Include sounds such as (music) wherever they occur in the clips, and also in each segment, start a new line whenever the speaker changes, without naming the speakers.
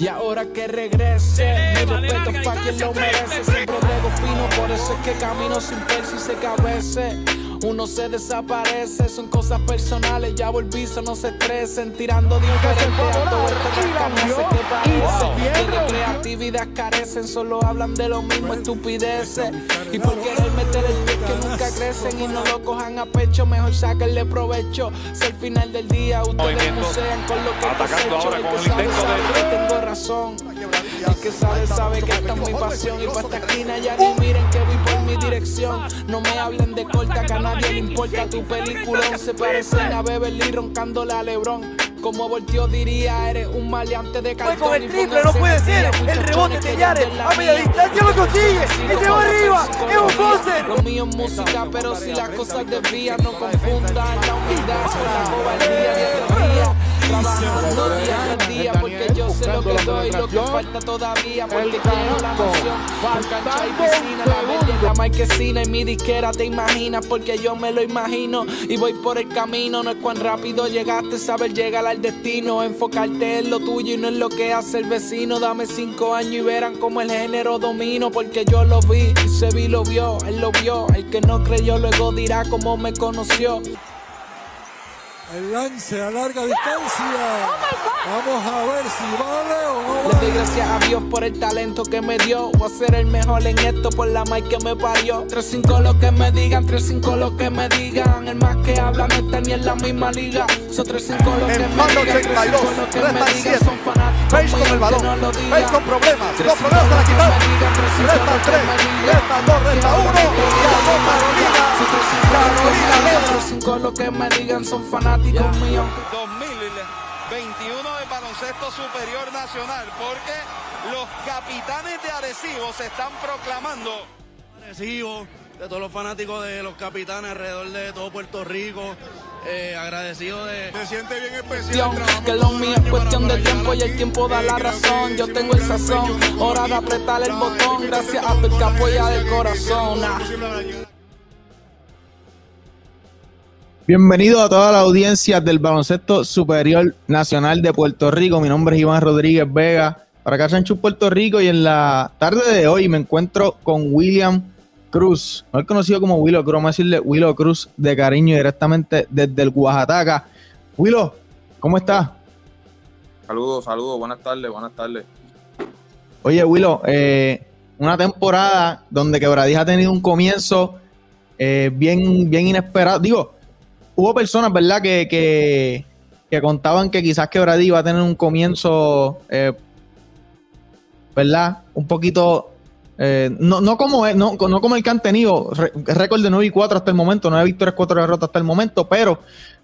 Y ahora que regrese, mi respeto para quien lo merece. Siempre brego fino, por eso es que camino sin persi y sé que a veces uno se desaparece, son cosas personales, ya volví, no se estresen, tirando diferente a todo esto que parece. Que de creatividad carecen, solo hablan de lo mismo, estupideces. Y por querer meter el pie que nunca crecen y no lo cojan a pecho, mejor sáquenle provecho. Si al final del día ustedes musean con lo que cosecho, el que sabe, sabe que tengo razón. El que sabe, sabe que esta es mi pasión. Y para esta esquina ya ni miren que voy por mi dirección. No me hablen de corta, que a nadie le importa tu película. Se parecen a Beverly roncando la Lebron. Como volteó diría, eres un maleante de cartón.
con el triple, no puede ser. El rebote de Yare, a media distancia lo consigue. Y se va arriba. Es un poser.
Lo mío es música, pero si las cosas desvían, no confundan la humildad con la cobardía. Trabajando día tras día porque yo sé lo que doy, lo que falta todavía porque quiero la noción. Con cancha y piscina, la la marquesina y mi disquera te imaginas porque yo me lo imagino y voy por el camino. No es cuán rápido llegaste, saber llegar al destino. Enfocarte en lo tuyo y no en lo que hace el vecino. Dame cinco años y verán cómo el género domino porque yo lo vi y se vi lo vio, él lo vio. El que no creyó luego dirá cómo me conoció.
El lance a larga distancia. Oh Vamos a ver si vale o no. Vale.
Le doy gracias a Dios por el talento que me dio. Voy a ser el mejor en esto por la mic que me parió. 3-5 lo que me digan, 3-5 lo que me digan. El más que habla no está ni en la misma liga. Son 3-5 lo que me digan.
82,
lo que me. Son fanáticos.
Veis con el balón. Veis con problemas. Los problemas se la quitaron.
3
3. Torres a uno, ganó Carolina, Carolina 2.
Cinco lo que me digan son fanáticos míos.
2021 de baloncesto superior nacional, porque los capitanes de Arecibo se están proclamando.
Arecibo, de todos los fanáticos de los capitanes alrededor de todo Puerto Rico, eh, agradecido de.
Se siente bien especial.
que lo mío es cuestión de tiempo y el tiempo da la razón. Yo tengo el sazón, hora de apretar el botón. Gracias a tu apoya de corazón.
Bienvenido a toda la audiencia del Baloncesto Superior Nacional de Puerto Rico. Mi nombre es Iván Rodríguez Vega, para acá Sancho Puerto Rico y en la tarde de hoy me encuentro con William Cruz, mejor conocido como Willow Cruz, vamos a decirle Willow Cruz de cariño directamente desde el Oaxaca. Willow, ¿cómo estás?
Saludos, saludos, buenas tardes, buenas tardes.
Oye, Willow, eh, una temporada donde Quebradija ha tenido un comienzo eh, bien, bien inesperado. Digo, hubo personas, ¿verdad?, que, que, que contaban que quizás Quebradilla iba a tener un comienzo, eh, ¿verdad?, un poquito. Eh, no, no, como, es- no, no como el que han tenido, récord de 9 y 4 hasta el momento, 9 victorias, 4 derrotas hasta el momento, pero,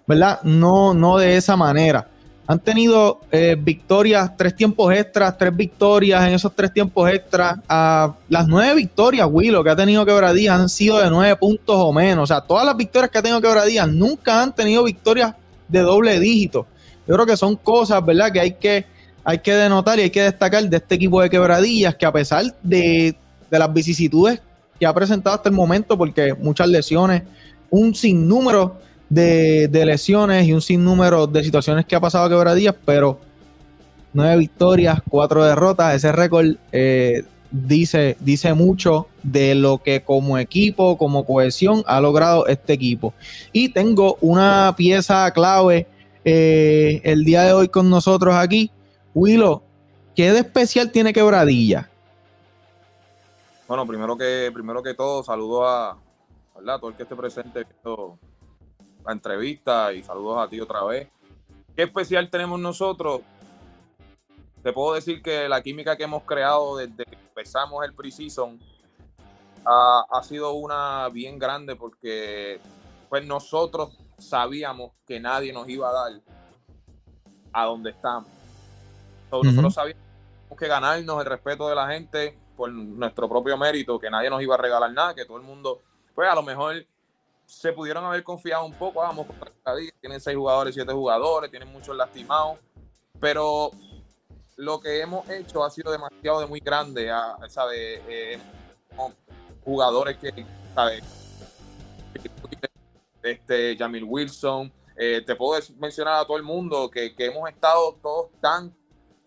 ¿verdad?, no, no de esa manera. Han tenido eh, victorias, tres tiempos extras, tres victorias en esos tres tiempos extras. Las nueve victorias, Willow, que ha tenido Quebradilla han sido de nueve puntos o menos. O sea, todas las victorias que ha tenido Quebradilla nunca han tenido victorias de doble dígito. Yo creo que son cosas, ¿verdad?, que hay que, hay que denotar y hay que destacar de este equipo de Quebradillas, que a pesar de, de las vicisitudes que ha presentado hasta el momento, porque muchas lesiones, un sinnúmero de, de lesiones y un sinnúmero de situaciones que ha pasado Quebradillas, pero nueve victorias, cuatro derrotas, ese récord eh, dice, dice mucho de lo que como equipo, como cohesión ha logrado este equipo. Y tengo una pieza clave eh, el día de hoy con nosotros aquí. Willow, ¿qué de especial tiene Quebradilla?
Bueno, primero que, primero que todo, saludos a, ¿verdad? a todo el que esté presente viendo la entrevista y saludos a ti otra vez. ¿Qué especial tenemos nosotros? Te puedo decir que la química que hemos creado desde que empezamos el preseason ha, ha sido una bien grande porque pues nosotros sabíamos que nadie nos iba a dar a donde estamos. So,
Ujú.
Nosotros sabíamos que ganarnos el respeto de la gente por nuestro propio mérito, que nadie nos iba a regalar nada, que todo el mundo, pues a lo mejor se pudieron haber confiado un poco, "Ah, vamos tienen seis jugadores, siete jugadores, tienen muchos lastimados, pero lo que hemos hecho ha sido demasiado de muy grande, ah, ¿sabe? Eh, jugadores que, ¿sabe? Este, Jamil Wilson, eh, te puedo mencionar a todo el mundo que, que hemos estado todos tan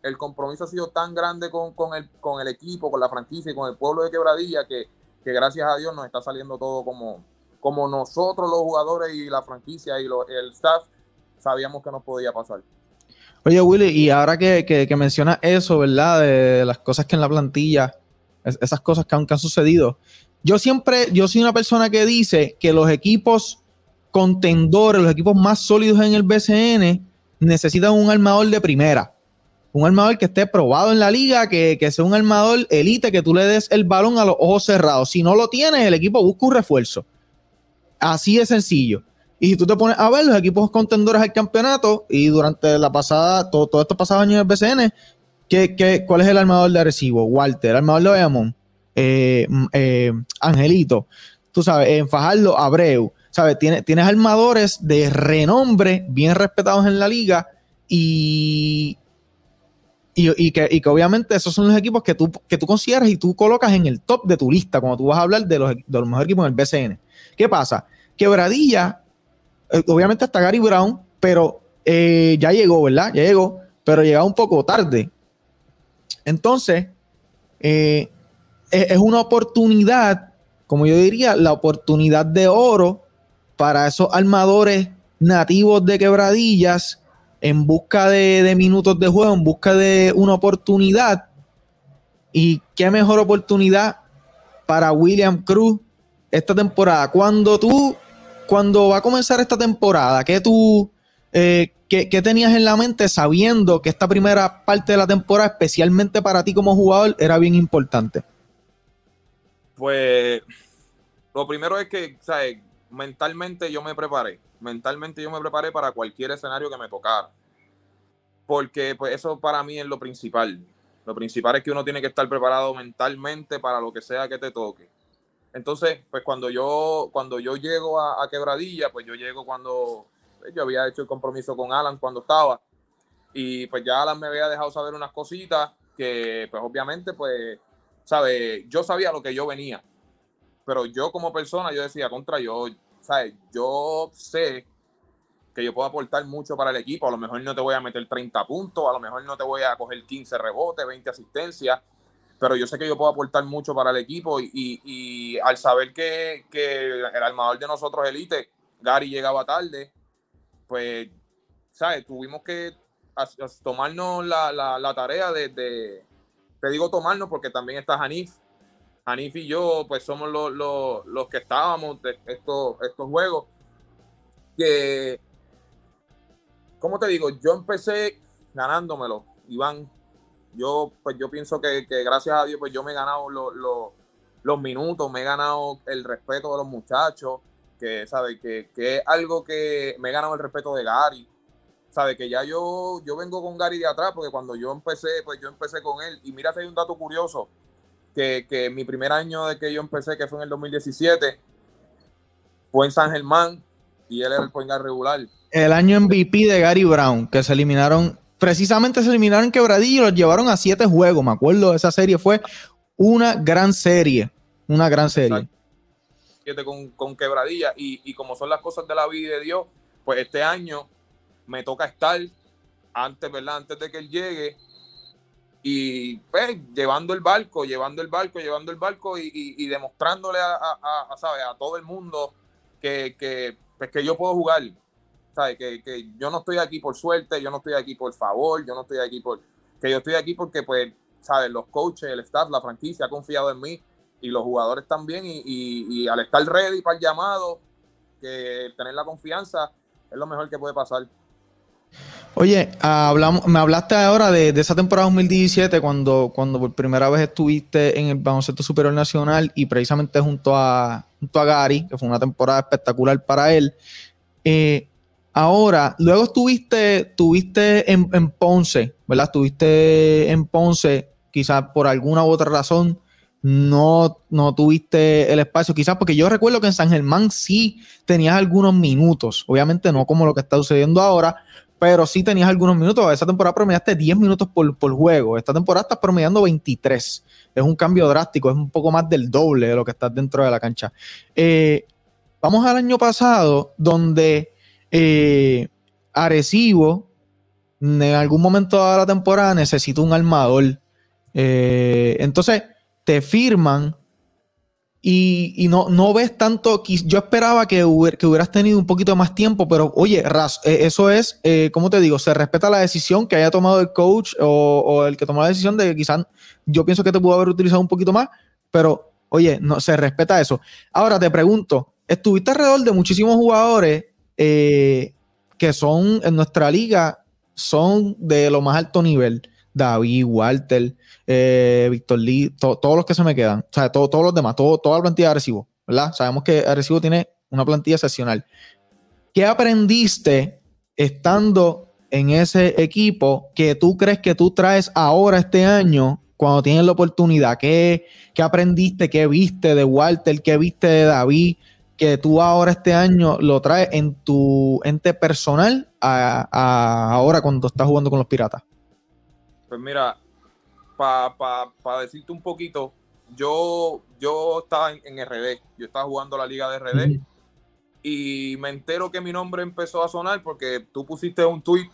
el compromiso ha sido tan grande con, el, con el equipo, con la franquicia y con el pueblo de Quebradilla que, gracias a Dios nos está saliendo todo como, como nosotros los jugadores y la franquicia y el staff sabíamos que nos podía pasar.
Oye, Willy, y ahora que, que, mencionas eso, ¿verdad? De las cosas que en la plantilla, esas cosas que han, que han sucedido. Yo siempre, yo soy una persona que dice que los equipos contendores, los equipos más sólidos en el BCN, necesitan un armador de primera. Un armador que esté probado en la liga, que, sea un armador elite, que tú le des el balón a los ojos cerrados. Si no lo tienes, el equipo busca un refuerzo. Así de sencillo. Y si tú te pones a ver los equipos contendores al campeonato y durante la pasada, todo, todo estos pasados años del BCN, ¿qué, cuál es el armador de recibo? Walter, el armador de Bayamón, eh, eh, Angelito, tú sabes, en Fajardo, Abreu. ¿sabes? Tienes, tienes armadores de renombre, bien respetados en la liga y, y, que, obviamente esos son los equipos que tú, que tú consideras y tú colocas en el top de tu lista cuando tú vas a hablar de los, de los mejores equipos en el BCN. ¿Qué pasa? Quebradilla, eh, obviamente hasta Gary Brown, pero eh, ya llegó, ¿verdad? Ya llegó, pero llegaba un poco tarde. Entonces, eh, es una oportunidad, como yo diría, la oportunidad de oro para esos armadores nativos de quebradillas en busca de, minutos de juego, en busca de una oportunidad. Y qué mejor oportunidad para William Cruz esta temporada. Cuando tú, cuando va a comenzar esta temporada, ¿qué tú, eh, qué, tenías en la mente sabiendo que esta primera parte de la temporada, especialmente para ti como jugador, era bien importante?
Pues lo primero es que, ¿sabes? mentalmente yo me preparé. Mentalmente yo me preparé para cualquier escenario que me tocara. Porque pues eso para mí es lo principal. Lo principal es que uno tiene que estar preparado mentalmente para lo que sea que te toque. Entonces, pues cuando yo, cuando yo llego a, Quebradilla, pues yo llego cuando pues, yo había hecho el compromiso con Alan cuando estaba. Y pues ya Alan me había dejado saber unas cositas que pues obviamente pues, sabe, yo sabía lo que yo venía pero yo como persona, yo decía, contra, yo, ¿sabes? Yo sé que yo puedo aportar mucho para el equipo, a lo mejor no te voy a meter 30 puntos, a lo mejor no te voy a coger 15 rebotes, 20 asistencias, pero yo sé que yo puedo aportar mucho para el equipo y, al saber que, el armador de nosotros, Elite, Gary, llegaba tarde, pues, ¿sabes? Tuvimos que tomarnos la, tarea de, de, te digo tomarnos porque también está Hanif, Hanif y yo, pues somos los, que estábamos de estos, estos juegos. Que, ¿cómo te digo? Yo empecé ganándomelo, Iván. Yo, pues yo pienso que, gracias a Dios, pues yo me he ganado los minutos, me he ganado el respeto de los muchachos, que, ¿sabe? Que, que es algo que me he ganado el respeto de Gary. Sabe que ya yo, yo vengo con Gary de atrás, porque cuando yo empecé, pues yo empecé con él. Y mira, hay un dato curioso que, mi primer año de que yo empecé, que fue en el 2017, fue en San Germán y él era el point regular.
El año MVP de Gary Brown, que se eliminaron, precisamente se eliminaron en Quebradillo y los llevaron a siete juegos, me acuerdo, esa serie fue una gran serie, una gran serie.
Siete con, con Quebradilla y, y como son las cosas de la vida de Dios, pues este año me toca estar antes, ¿verdad? Antes de que él llegue, y pues llevando el barco, llevando el barco, llevando el barco y, demostrándole a, a, todo el mundo que, que, pues, que yo puedo jugar, ¿sabes? Que, que, yo no estoy aquí por suerte, yo no estoy aquí por favor, yo no estoy aquí por... que yo estoy aquí porque, pues, ¿sabes? Los coaches, el staff, la franquicia ha confiado en mí y los jugadores también y, y al estar ready para el llamado, que tener la confianza es lo mejor que puede pasar.
Oye, hablamos, me hablaste ahora de, esa temporada 2017 cuando, cuando por primera vez estuviste en el baloncesto superior nacional y precisamente junto a, junto a Gary, que fue una temporada espectacular para él. Eh, ahora, luego estuviste, estuviste en, en, Ponce, ¿verdad? Estuviste en Ponce, quizás por alguna u otra razón no, no tuviste el espacio, quizás porque yo recuerdo que en San Germán sí tenías algunos minutos, obviamente no como lo que está sucediendo ahora, pero sí tenías algunos minutos. Esa temporada promediaste 10 minutos por, juego. Esta temporada estás promediando 23. Es un cambio drástico, es un poco más del doble de lo que estás dentro de la cancha. Eh, vamos al año pasado, donde eh, Arecibo en algún momento de la temporada necesito un armador. Eh, entonces, te firman y, no, no ves tanto. Yo esperaba que, hubieras tenido un poquito más tiempo, pero oye, Ras, eh, eso es, eh, ¿cómo te digo? Se respeta la decisión que haya tomado el coach o, el que tomó la decisión de que quizás yo pienso que te pudo haber utilizado un poquito más, pero oye, no, se respeta eso. Ahora te pregunto, estuviste alrededor de muchísimos jugadores eh, que son en nuestra liga, son de lo más alto nivel. David, Walter, eh, Víctor Lee, todos los que se me quedan, o sea, todos los demás, todo, toda la plantilla de Arecibo, ¿verdad? Sabemos que Arecibo tiene una plantilla excepcional. ¿Qué aprendiste estando en ese equipo que tú crees que tú traes ahora este año cuando tienes la oportunidad? ¿Qué, aprendiste? ¿Qué viste de Walter? ¿Qué viste de David? Que tú ahora este año lo traes en tu ente personal a ahora cuando estás jugando con los piratas.
Pues mira, para decirte un poquito, yo, yo estaba en, RD, yo estaba jugando la liga de RD y me entero que mi nombre empezó a sonar porque tú pusiste un tweet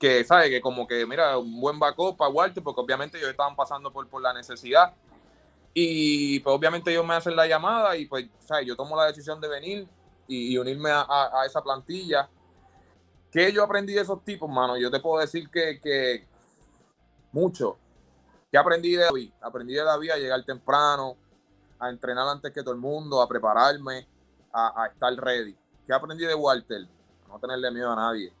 que, ¿sabes? Que como que, mira, un buen backup para Walter, porque obviamente ellos estaban pasando por, por la necesidad. Y pues obviamente ellos me hacen la llamada y pues, ¿sabes? Yo tomo la decisión de venir y, unirme a, a, esa plantilla. ¿Qué yo aprendí de esos tipos, mano? Yo te puedo decir que, que, mucho. ¿Qué aprendí de David? Aprendí de David a llegar temprano, a entrenar antes que todo el mundo, a prepararme, a, estar ready. ¿Qué aprendí de Walter? A no tenerle miedo a nadie.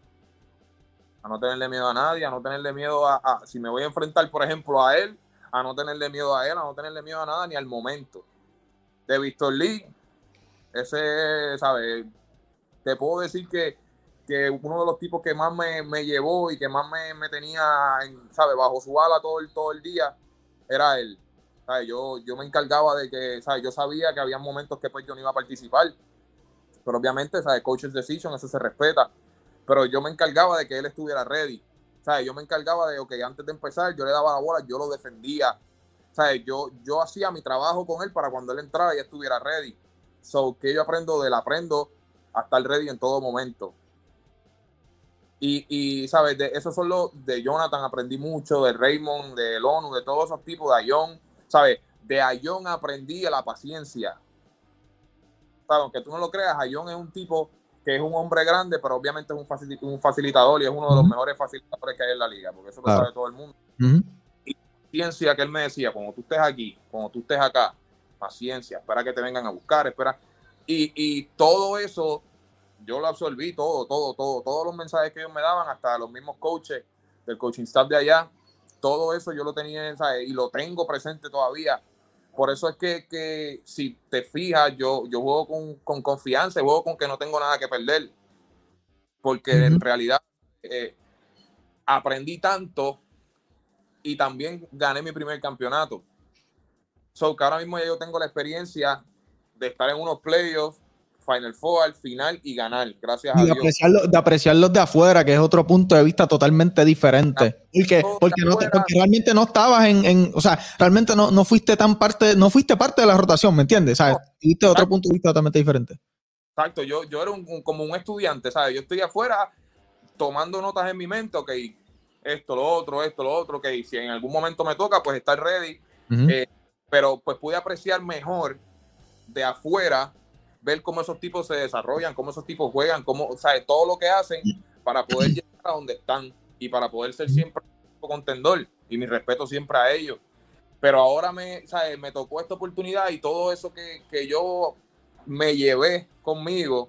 A no tenerle miedo a nadie, a no tenerle miedo a, si me voy a enfrentar, por ejemplo, a él, a no tenerle miedo a él, a no tenerle miedo a nada ni al momento. De Víctor Lee, ese, ¿sabes? Te puedo decir que que uno de los tipos que más me, llevó y que más me, tenía, en, ¿sabe? Bajo su ala todo el, todo el día, era él. Yo, yo me encargaba de que, ¿sabe? Yo sabía que había momentos que pues yo no iba a participar, pero obviamente, ¿sabe? Coach's decision, eso se respeta. Pero yo me encargaba de que él estuviera ready. ¿sabe? Yo me encargaba de, ok, antes de empezar, yo le daba la bola, yo lo defendía. ¿sabe? Yo, yo hacía mi trabajo con él para cuando él entrara ya estuviera ready. So, que yo aprendo de él, aprendo a estar ready en todo momento. Y, y, ¿sabes? De, esos son los de Jonathan, aprendí mucho, de Raymond, de ONU, de todos esos tipos, de Ayon, ¿sabes? De Ayon aprendí la paciencia. ¿Sabes? Aunque tú no lo creas, Ayon es un tipo que es un hombre grande, pero obviamente es un, un facilitador y es uno de los mejores facilitadores que hay en la liga, porque eso lo sabe todo el mundo. Y paciencia que él me decía, cuando tú estés aquí, cuando tú estés acá, paciencia, espera que te vengan a buscar, espera. Y, y todo eso yo lo absorbí todo, todo, todo, todos los mensajes que ellos me daban, hasta los mismos coaches del coaching staff de allá, todo eso yo lo tenía ¿sabes? y lo tengo presente todavía. Por eso es que, que si te fijas, yo, yo juego con, con, confianza, juego con que no tengo nada que perder. Porque en realidad eh, aprendí tanto y también gané mi primer campeonato. So que ahora mismo ya yo tengo la experiencia de estar en unos playoffs, Final Four al final y ganar, gracias a
Dios. de apreciarlos de afuera, que es otro punto de vista totalmente diferente. Porque, porque, no, realmente no estabas en, o sea, realmente no, no fuiste tan parte, no fuiste parte de la rotación, ¿me entiendes? ¿Sabes? Tuviste otro punto de vista totalmente diferente.
Exacto, yo, yo era un, como un estudiante, ¿sabes? Yo estoy afuera tomando notas en mi mente, ok, esto, lo otro, esto, lo otro, ok, si en algún momento me toca, pues estar ready. Eh, pero pues pude apreciar mejor de afuera ver cómo esos tipos se desarrollan, cómo esos tipos juegan, cómo, o sea, todo lo que hacen para poder llegar a donde están y para poder ser siempre un contendor. Y mi respeto siempre a ellos. Pero ahora me, ¿sabes? me tocó esta oportunidad y todo eso que, que yo me llevé conmigo,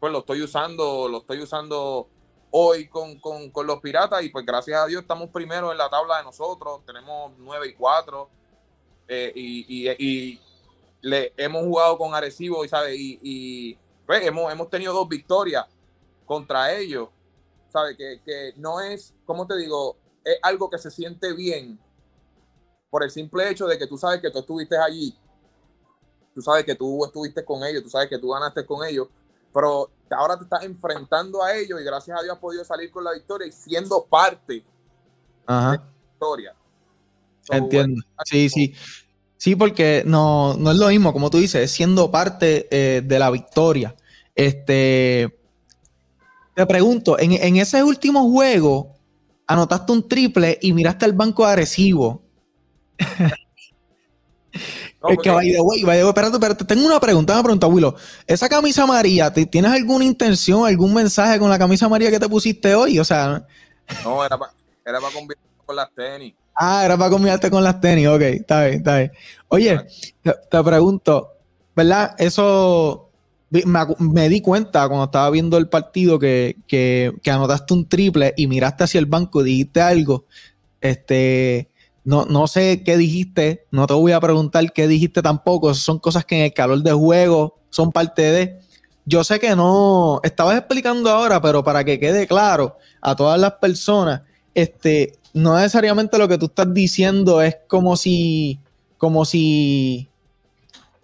pues lo estoy usando, lo estoy usando hoy con, con, con, los piratas y pues gracias a Dios estamos primero en la tabla de nosotros, tenemos 9 y 4 eh, y, y, y, le hemos jugado con Arecibo y, ¿sabe? y, pues, hemos, hemos tenido dos victorias contra ellos. ¿Sabe? Que, no es, como te digo, es algo que se siente bien por el simple hecho de que tú sabes que tú estuviste allí. Tú sabes que tú estuviste con ellos, tú sabes que tú ganaste con ellos, pero ahora te estás enfrentando a ellos y gracias a Dios has podido salir con la victoria y siendo parte de la victoria.
Entiendo. sí, sí. Sí, porque no, no es lo mismo, como tú dices, siendo parte eh, de la victoria. Este, Te pregunto, en, en ese último juego, anotaste un triple y miraste al banco agresivo. (laughs)
No,
es que, by the way, by the way, espérate, espérate, tengo una pregunta, una pregunta, Willow. Esa camisa amarilla, ¿te- ¿tienes alguna intención, algún mensaje con la camisa amarilla que te pusiste hoy? O sea,
No, era para era pa con las tenis.
Ah, era para combinarte con las tenis, ok, está bien, está bien. Oye, te, te pregunto, ¿verdad? Eso me, di cuenta cuando estaba viendo el partido que, que, que anotaste un triple y miraste hacia el banco y dijiste algo. Este, no, no sé qué dijiste, no te voy a preguntar qué dijiste tampoco. Son cosas que en el calor de juego son parte de. Yo sé que no, estabas explicando ahora, pero para que quede claro a todas las personas, este, no necesariamente lo que tú estás diciendo es como si, como si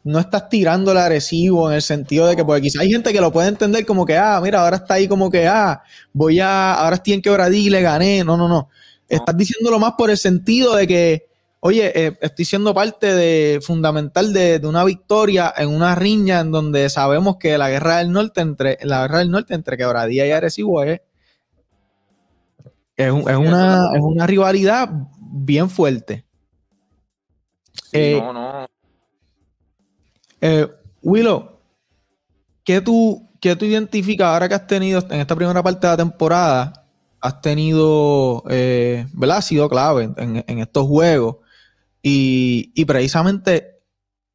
no estás tirando el agresivo en el sentido de que, porque quizá hay gente que lo puede entender como que, ah, mira, ahora está ahí como que, ah, voy a, ahora estoy en quebradilla y le gané. No, no, no. Estás diciéndolo más por el sentido de que, oye, eh, estoy siendo parte de fundamental de, de una victoria en una riña en donde sabemos que la guerra del norte entre, la guerra del norte entre quebradilla y agresivo es, es, un- es una, es una rivalidad bien fuerte.
Sí,
Eh,
no, no.
Eh, Willow, ¿qué tú, qué tú identificas ahora que has tenido en esta primera parte de la temporada? Has tenido, eh, ¿verdad? Ha sido clave en, en estos juegos. Y, y precisamente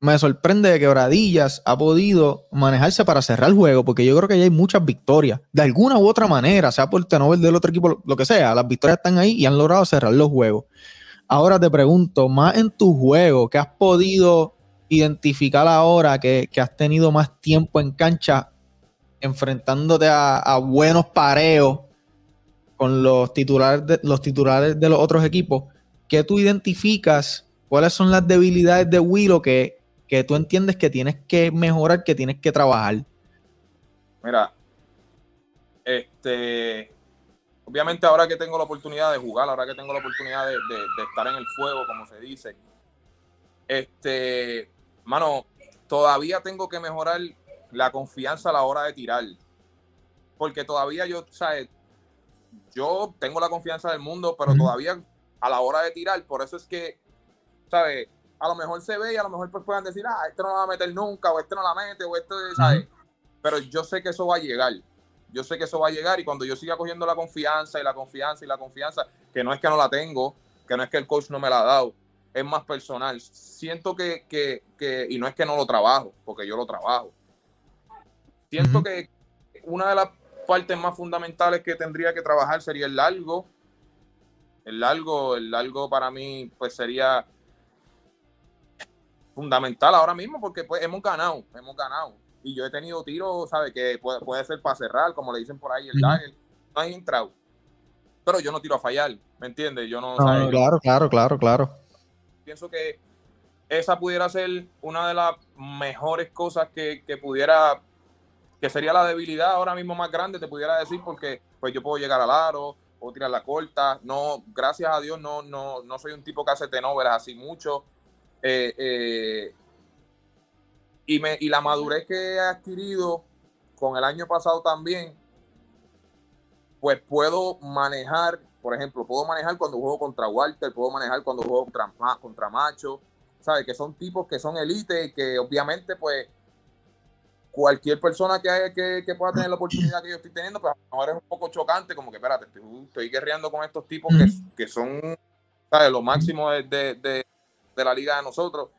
me sorprende que Bradillas ha podido manejarse para cerrar el juego, porque yo creo que ya hay muchas victorias. De alguna u otra manera, sea por Tenover del otro equipo, lo, que sea, las victorias están ahí y han logrado cerrar los juegos. Ahora te pregunto, más en tu juego, ¿qué has podido identificar ahora que, que has tenido más tiempo en cancha enfrentándote a, a buenos pareos con los titulares, de, los titulares de los otros equipos? ¿Qué tú identificas? ¿Cuáles son las debilidades de Willow que, que tú entiendes que tienes que mejorar, que tienes que trabajar?
Mira, este, obviamente ahora que tengo la oportunidad de jugar, ahora que tengo la oportunidad de, de- de estar en el fuego, como se dice, este, mano, todavía tengo que mejorar la confianza a la hora de tirar, porque todavía yo, ¿sabes? Yo tengo la confianza del mundo, pero todavía a la hora de tirar, por eso es que, ¿sabes? A lo mejor se ve y a lo mejor pues puedan decir, ah, este no la va a meter nunca, o este no la mete, o este, ¿sabes? Pero yo sé que eso va a llegar. Yo sé que eso va a llegar y cuando yo siga cogiendo la confianza y la confianza y la confianza, que no es que no la tengo, que no es que el coach no me la ha dado, es más personal. Siento que, que, que y no es que no lo trabajo, porque yo lo trabajo. Siento que una de las partes más fundamentales que tendría que trabajar sería el largo. El largo, el largo para mí, pues sería fundamental ahora mismo porque pues hemos ganado, hemos ganado. Y yo he tenido tiros, ¿sabes? Que puede, puede ser para cerrar, como le dicen por ahí, el dagger. No hay entrado. Pero yo no tiro a fallar, ¿me entiendes? Yo no,
No,
¿sabes?
no,
Yo
claro, claro, claro, claro.
pienso que esa pudiera ser una de las mejores cosas que, que pudiera, que sería la debilidad ahora mismo más grande, te pudiera decir, porque pues yo puedo llegar al aro, puedo tirar la corta, no, gracias a Dios no, no, no soy un tipo que hace tenovelas así mucho. Eh, eh, y, me, y la madurez que he adquirido con el año pasado también, pues puedo manejar, por ejemplo, puedo manejar cuando juego contra Walter, puedo manejar cuando juego contra, Ma- contra Macho, ¿sabes? Que son tipos que son elite y que obviamente, pues, cualquier persona que, haya- que, que pueda tener la oportunidad que yo estoy teniendo, pues a lo mejor es un poco chocante, como que, espérate, estoy, estoy guerreando con estos tipos que, que son, ¿sabes? Lo máximo de, de- de- de la liga de nosotros.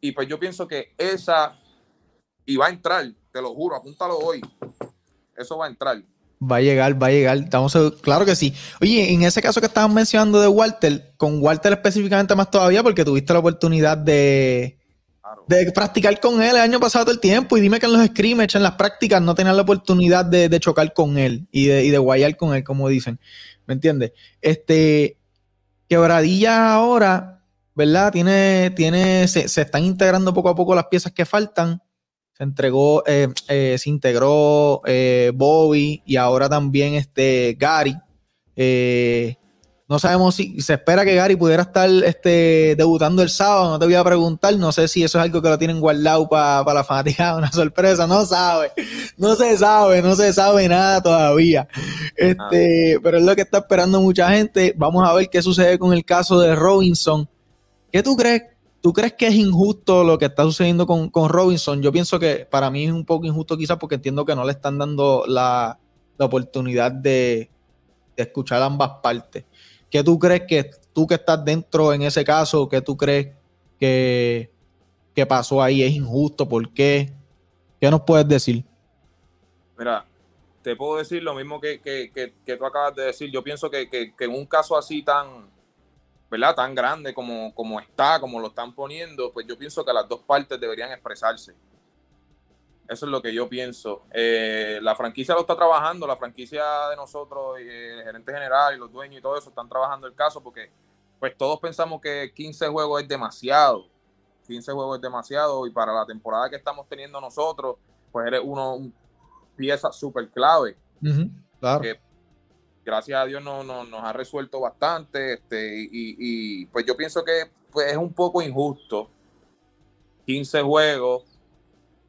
Y pues yo pienso que esa, y va a entrar, te lo juro, apúntalo hoy, eso va a entrar.
Va a llegar, va a llegar. Estamos claro que sí. Oye, en ese caso que estabas mencionando de Walter, con Walter específicamente más todavía, porque tuviste la oportunidad de,
Claro.
de practicar con él el año pasado todo el tiempo. Y dime que en los scrimmage, en las prácticas, no tenías la oportunidad de, de chocar con él y de, y de guayar con él, como dicen. ¿Me entiendes? Este, Quebradilla ahora, ¿verdad? Tiene, tiene, se, se están integrando poco a poco las piezas que faltan. Se entregó, eh, eh, se integró eh, Bobby y ahora también este Gary. Eh, No sabemos si se espera que Gary pudiera estar este, debutando el sábado. No te voy a preguntar. No sé si eso es algo que lo tienen guardado para la fanática, (laughs) una sorpresa. No sabe. No se sabe. No se sabe nada todavía. Este, pero es lo que está esperando mucha gente. Vamos a ver qué sucede con el caso de Robinson. ¿Qué tú crees? ¿Tú crees que es injusto lo que está sucediendo con, Robinson? Yo pienso que para mí es un poco injusto quizás porque entiendo que no le están dando la, oportunidad de, de escuchar ambas partes. ¿Qué tú crees que tú que estás dentro en ese caso, qué tú crees que, pasó ahí? ¿Es injusto? ¿Por qué? ¿Qué nos puedes decir?
Mira, te puedo decir lo mismo que, tú acabas de decir. Yo pienso que, en un caso así tan, ¿verdad? Tan grande como, como está, como lo están poniendo, pues yo pienso que las dos partes deberían expresarse. Eso es lo que yo pienso. Eh, la franquicia lo está trabajando, la franquicia de nosotros, y el gerente general y los dueños y todo eso están trabajando el caso porque pues todos pensamos que 15 juegos es demasiado. 15 juegos es demasiado y para la temporada que estamos teniendo nosotros, pues eres uno, pieza súper clave.
claro.
Gracias a Dios no, nos ha resuelto bastante este, y, pues yo pienso que pues, es un poco injusto. 15 juegos,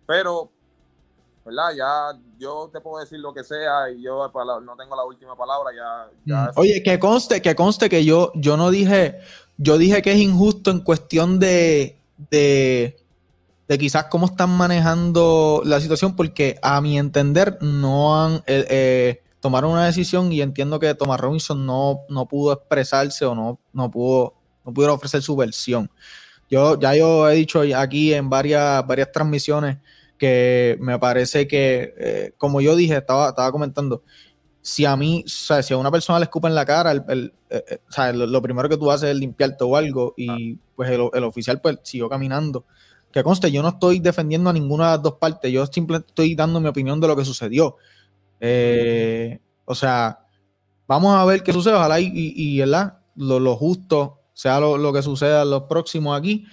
pero ¿verdad? Ya yo te puedo decir lo que sea y yo no tengo la última palabra, ya...
Mm. Oye, que conste, que conste que yo, yo no dije, yo dije que es injusto en cuestión de, de, quizás cómo están manejando la situación, porque a mi entender no han... Eh, eh, tomaron una decisión y entiendo que Thomas Robinson no, no pudo expresarse o no, no pudo no pudieron ofrecer su versión. Yo ya yo he dicho aquí en varias, varias transmisiones que me parece que, eh, como yo dije, estaba, estaba comentando, si a mí, o sea, si a una persona le escupa en la cara, el, eh, eh, o sea, lo, primero que tú haces es limpiarte o algo, y pues el, oficial pues siguió caminando. Que conste, yo no estoy defendiendo a ninguna de las dos partes, yo simplemente estoy dando mi opinión de lo que sucedió. O sea, vamos a ver qué sucede, ojalá y, y, ¿verdad? Lo, justo sea lo, lo, que suceda en los próximos aquí.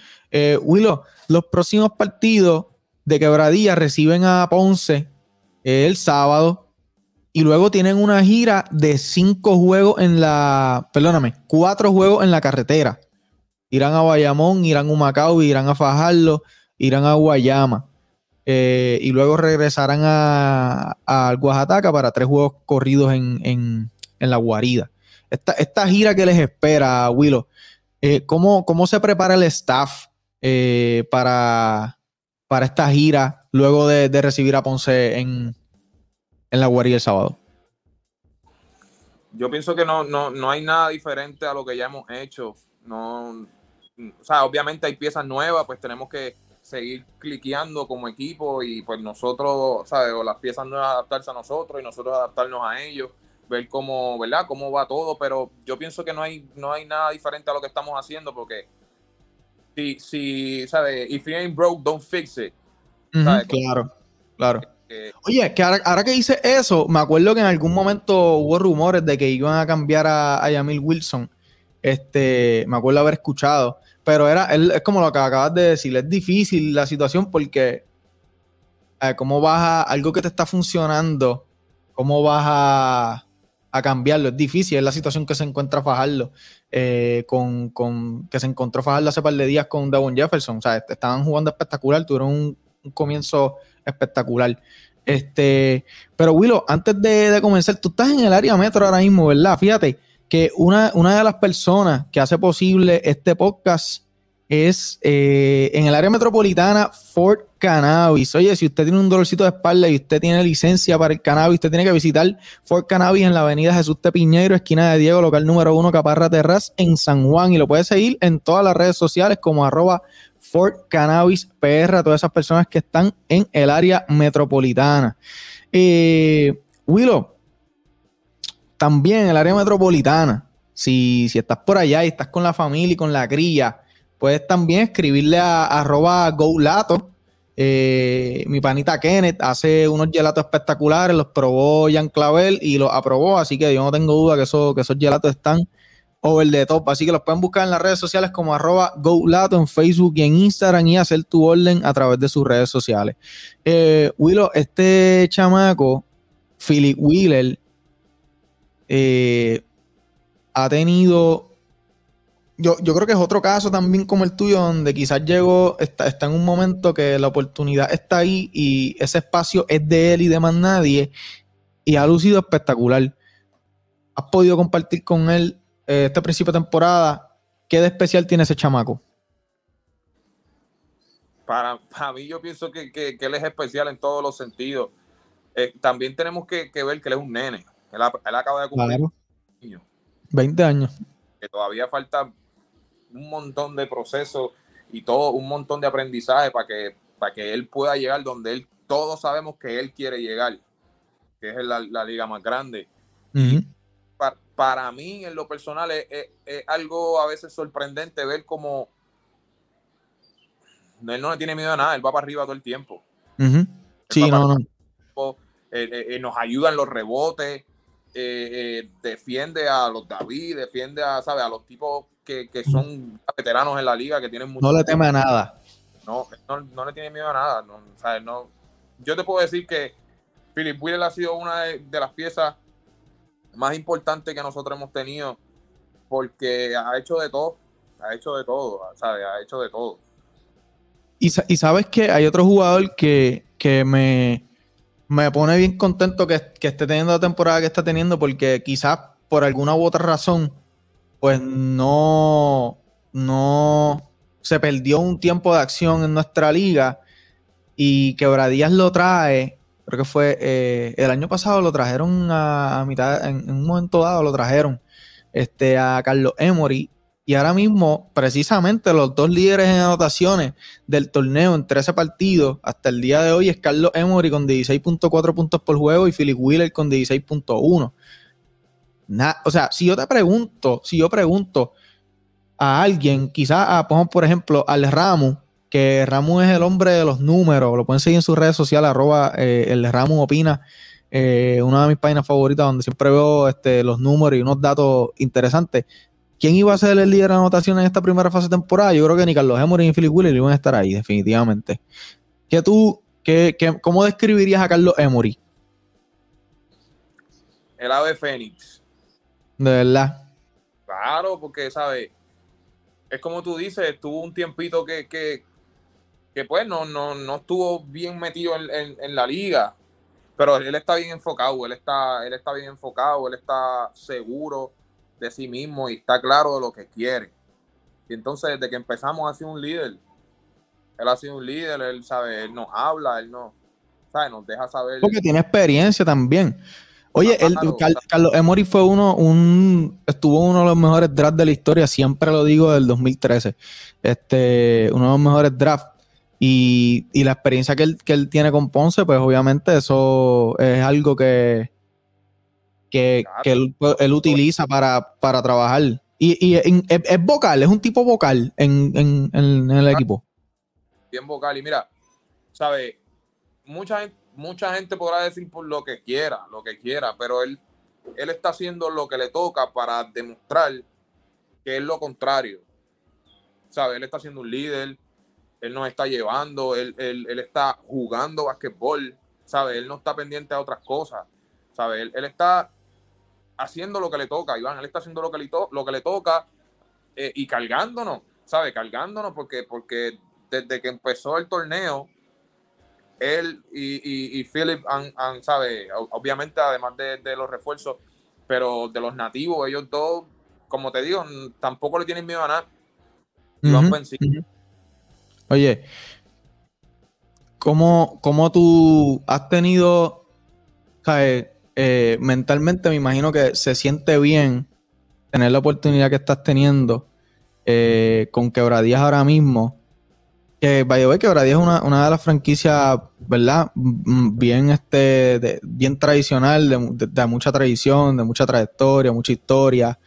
Willow, los próximos partidos de Quebradilla reciben a Ponce el sábado y luego tienen una gira de cinco juegos en la, perdóname, cuatro juegos en la carretera. Irán a Bayamón, irán a Humacao, irán a Fajardo, irán a Guayama. Eh, y luego regresarán a, a, Oaxaca para tres juegos corridos en, la guarida. Esta, gira que les espera, Willow, eh, ¿cómo, se prepara el staff eh, para, para esta gira luego de, recibir a Ponce en, la guardia el sábado?
Yo pienso que no, no, hay nada diferente a lo que ya hemos hecho. No, o sea, obviamente hay piezas nuevas, pues tenemos que seguir cliqueando como equipo y pues nosotros, ¿sabes? O las piezas nuevas adaptarse a nosotros y nosotros adaptarnos a ellos, ver cómo, ¿verdad? Cómo va todo, pero yo pienso que no hay, no hay nada diferente a lo que estamos haciendo porque si, si, ¿sabes? If you ain't broke, don't fix it.
claro, claro. Eh, Oye, que ahora, que dice eso, me acuerdo que en algún momento hubo rumores de que iban a cambiar a, Yamil Wilson. Este, me acuerdo haber escuchado. Pero era, es como lo que acabas de decir, es difícil la situación porque eh, cómo vas a, algo que te está funcionando, cómo vas a, a cambiarlo. Es difícil, es la situación que se encuentra Fajardo, eh, con, con, que se encontró Fajardo hace par de días con Devon Jefferson. O sea, estaban jugando espectacular, tuvieron un, comienzo espectacular. Este, pero Willow, antes de, comenzar, tú estás en el área metro ahora mismo, ¿verdad? Fíjate que una, una de las personas que hace posible este podcast es eh, en el área metropolitana Fort Cannabis. Oye, si usted tiene un dolorcito de espalda y usted tiene licencia para el cannabis, usted tiene que visitar Fort Cannabis en la avenida Jesús Tepiñeiro, esquina de Diego, local número uno, Caparra Terraz, en San Juan. Y lo puede seguir en todas las redes sociales como arroba Fort Cannabis PR, a todas esas personas que están en el área metropolitana. Eh, Willow, también en el área metropolitana, si, si estás por allá y estás con la familia y con la cría, puedes también escribirle a, arroba GoLato. Eh, mi panita Kenneth hace unos gelatos espectaculares, los probó Jan Clavel y los aprobó, así que yo no tengo duda que, eso, que esos gelatos están over the top. Así que los pueden buscar en las redes sociales como arroba GoLato en Facebook y en Instagram y hacer tu orden a través de sus redes sociales. Eh, Willow, este chamaco, Philip Wheeler, eh, ha tenido. Yo, creo que es otro caso también como el tuyo, donde quizás llegó, está, está en un momento que la oportunidad está ahí y ese espacio es de él y de más nadie, y ha lucido espectacular. ¿Has podido compartir con él eh, este principio de temporada? ¿Qué de especial tiene ese chamaco?
Para, mí yo pienso que, que, que, él es especial en todos los sentidos. Eh, también tenemos que, que, ver que él es un nene. Él, él acaba de cumplir
claro. 20 años.
Que todavía falta un montón de procesos y todo, un montón de aprendizaje para que, para que él pueda llegar donde él, todos sabemos que él quiere llegar, que es la, la liga más grande.
Uh -huh.
para, para, mí, en lo personal, es, es, es, algo a veces sorprendente ver cómo él no le tiene miedo a nada, él va para arriba todo el tiempo.
Uh -huh. Sí, no, no.
Eh, eh, eh, nos ayudan los rebotes, eh, defiende a los David, defiende a, ¿sabe? a los tipos que, que, son veteranos en la liga, que tienen mucho.
No le teme a nada.
No, no, no le tiene miedo a nada. No, ¿sabe? no, yo te puedo decir que Philip Wheeler ha sido una de, de las piezas más importantes que nosotros hemos tenido porque ha hecho de todo, ha hecho de todo, ¿sabe? Ha hecho de todo.
Y, y sabes que hay otro jugador que, que me, me pone bien contento que, que, esté teniendo la temporada que está teniendo porque quizás por alguna u otra razón pues no no se perdió un tiempo de acción en nuestra liga y Quebradías lo trae creo que fue eh, el año pasado lo trajeron a, mitad en, en, un momento dado lo trajeron este a Carlos Emory y ahora mismo, precisamente, los dos líderes en anotaciones del torneo en 13 partidos hasta el día de hoy es Carlos Emory con 16.4 puntos por juego y Philip Wheeler con 16.1. O sea, si yo te pregunto, si yo pregunto a alguien, quizás a, por ejemplo, al Ramu, que Ramu es el hombre de los números, lo pueden seguir en sus redes sociales, arroba eh, el Ramu opina, eh, una de mis páginas favoritas donde siempre veo este, los números y unos datos interesantes. ¿Quién iba a ser el líder de anotación en esta primera fase de temporada? Yo creo que ni Carlos Emory ni Philip Wheeler iban a estar ahí, definitivamente. ¿Qué tú, qué, qué, ¿Cómo describirías a Carlos Emory?
El ave Fénix.
De verdad.
Claro, porque, ¿sabes? Es como tú dices, estuvo un tiempito que, que, que pues no, no, no estuvo bien metido en, en, en, la liga, pero él está bien enfocado, él está, él está bien enfocado, él está seguro de sí mismo y está claro de lo que quiere. Y entonces, desde que empezamos, ha sido un líder. Él ha sido un líder, él sabe, él nos habla, él no, sabe, nos deja saber.
Porque tiene experiencia también. Oye, Carlos, Carlos Emory fue uno, un, estuvo uno de los mejores drafts de la historia, siempre lo digo, del 2013. Este, uno de los mejores drafts. Y, y la experiencia que él, que él tiene con Ponce, pues obviamente eso es algo que, que, claro. que él, él, utiliza para, para trabajar. Y, y es, es, vocal, es un tipo vocal en, en, en, el equipo.
Bien vocal. Y mira, ¿sabe? Mucha gente, mucha gente podrá decir por lo que quiera, lo que quiera, pero él, él está haciendo lo que le toca para demostrar que es lo contrario. ¿Sabe? Él está siendo un líder, él nos está llevando, él, él, él está jugando basquetbol, ¿sabe? Él no está pendiente a otras cosas, ¿sabe? Él, él está haciendo lo que le toca, Iván, él está haciendo lo que le, to lo que le toca eh, y cargándonos, ¿sabe? Cargándonos porque, porque desde que empezó el torneo, él y, y, y Philip han, han, ¿sabe? Obviamente, además de, de, los refuerzos, pero de los nativos, ellos dos, como te digo, tampoco le tienen miedo a nada. Uh -huh. Uh.
Oye, ¿cómo, ¿cómo, tú has tenido, ¿sabes? Eh, mentalmente me imagino que se siente bien tener la oportunidad que estás teniendo eh, con Quebradías ahora mismo. Que, by the way, Quebradías es una, una de las franquicias, ¿verdad? Bien, este, bien tradicional, de, de, de, mucha tradición, de mucha trayectoria, mucha historia.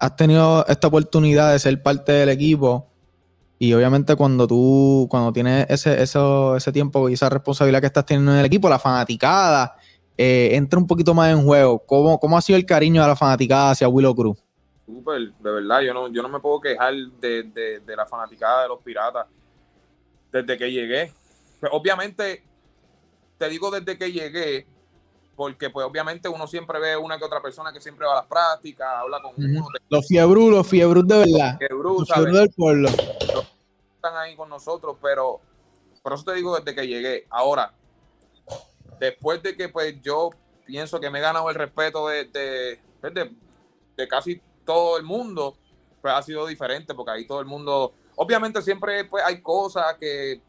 Has tenido esta oportunidad de ser parte del equipo y obviamente cuando tú, cuando tienes ese, eso, ese tiempo y esa responsabilidad que estás teniendo en el equipo, la fanaticada, eh, entra un poquito más en juego. ¿Cómo, ¿Cómo, ha sido el cariño de la fanaticada hacia Willow Cruz?
Súper, de verdad, yo no, yo no me puedo quejar de, de, de, la fanaticada de los piratas desde que llegué. Pues, obviamente, te digo desde que llegué, porque pues obviamente uno siempre ve una que otra persona que siempre va a las prácticas, habla con uno.
Los fiebrus, los fiebrus de verdad. los fiebrus del pueblo.
Están ahí con nosotros, pero por eso te digo desde que llegué. Ahora, después de que pues yo pienso que me he ganado el respeto de, de, pues, de, casi todo el mundo, pues ha sido diferente, porque ahí todo el mundo, obviamente siempre pues hay cosas que,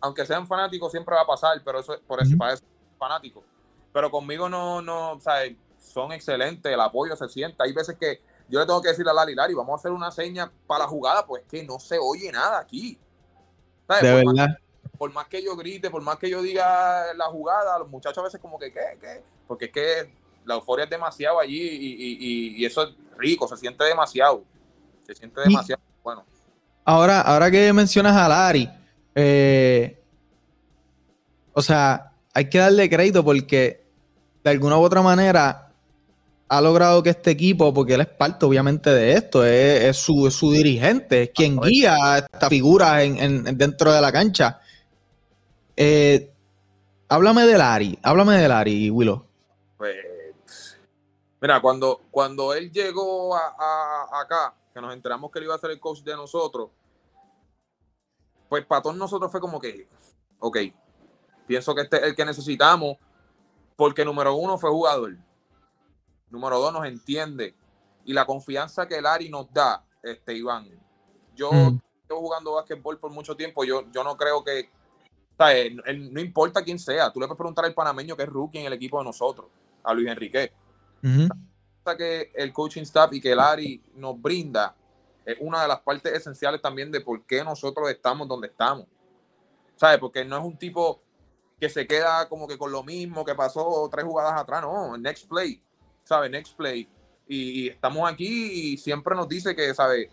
aunque sean fanáticos, siempre va a pasar, pero eso por eso, para eso fanático. Pero conmigo no, no, o sea, son excelentes, el apoyo se siente. Hay veces que yo le tengo que decirle a Lali, Lari, vamos a hacer una seña para la jugada, pues que no se oye nada aquí.
De verdad
por más que yo grite, por más que yo diga la jugada, los muchachos a veces como que, ¿qué? ¿Qué? Porque es que la euforia es demasiado allí y, eso es rico, se siente demasiado. Se siente demasiado bueno.
Ahora, ahora que mencionas a Lari, eh, o sea, hay que darle crédito porque de alguna u otra manera ha logrado que este equipo, porque él es parte obviamente de esto, es, su, dirigente, es quien guía a esta figura en, dentro de la cancha. Eh, háblame del Ari, háblame del Ari, Willow.
Pues, mira, cuando, cuando él llegó a, acá, que nos enteramos que él iba a ser el coach de nosotros, pues para todos nosotros fue como que, ok, pienso que este es el que necesitamos, porque número uno fue jugador, número dos nos entiende, y la confianza que el Ari nos da, este Iván, yo mm. llevo jugando básquetbol por mucho tiempo, yo, yo no creo que, no importa quién sea, tú le puedes preguntar al panameño que es rookie en el equipo de nosotros, a Luis Enrique. que el coaching staff y que el ARI nos brinda es una de las partes esenciales también de por qué nosotros estamos donde estamos. ¿Sabes? Porque no es un tipo que se queda como que con lo mismo que pasó tres jugadas atrás, no, next play, ¿sabes? Next play. Y, y estamos aquí y siempre nos dice que, ¿sabes?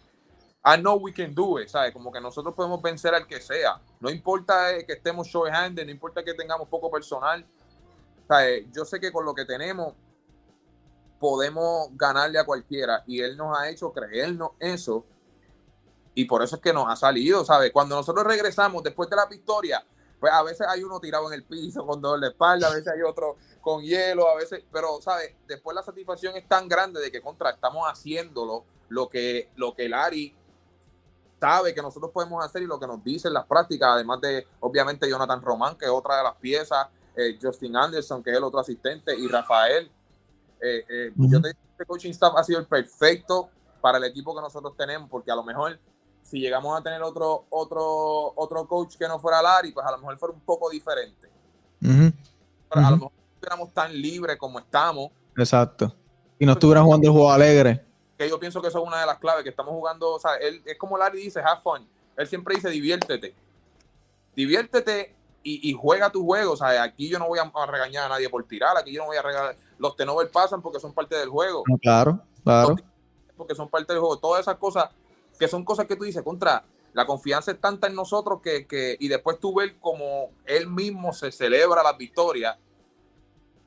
I know we can do it, ¿sabes? Como que nosotros podemos vencer al que sea. No importa eh, que estemos short-handed, no importa que tengamos poco personal. ¿sabes? Yo sé que con lo que tenemos podemos ganarle a cualquiera y él nos ha hecho creernos eso y por eso es que nos ha salido, ¿sabes? Cuando nosotros regresamos después de la victoria, pues a veces hay uno tirado en el piso con dolor de espalda, a veces hay otro con hielo, a veces, pero, ¿sabes? Después la satisfacción es tan grande de que contra estamos haciéndolo lo que, lo que Ari sabe que nosotros podemos hacer y lo que nos dicen las prácticas, además de obviamente Jonathan Román, que es otra de las piezas, eh, Justin Anderson, que es el otro asistente, y Rafael. Eh, eh, yo te digo que este coaching staff ha sido el perfecto para el equipo que nosotros tenemos, porque a lo mejor si llegamos a tener otro, otro, otro coach que no fuera Larry, pues a lo mejor fuera un poco diferente. Pero a lo mejor no estuviéramos tan libres como estamos.
Exacto. Y no estuvieran jugando el juego alegre
que yo pienso que eso es una de las claves, que estamos jugando, o sea, él, es como Larry dice, have fun. Él siempre dice, diviértete. Diviértete y, juega tu juego. O sea, aquí yo no voy a, regañar a nadie por tirar, aquí yo no voy a regalar. Los tenovers pasan porque son parte del juego.
Claro, claro.
Porque son parte del juego. Todas esas cosas, que son cosas que tú dices, contra, la confianza es tanta en nosotros que, que y después tú ves como él mismo se celebra las victorias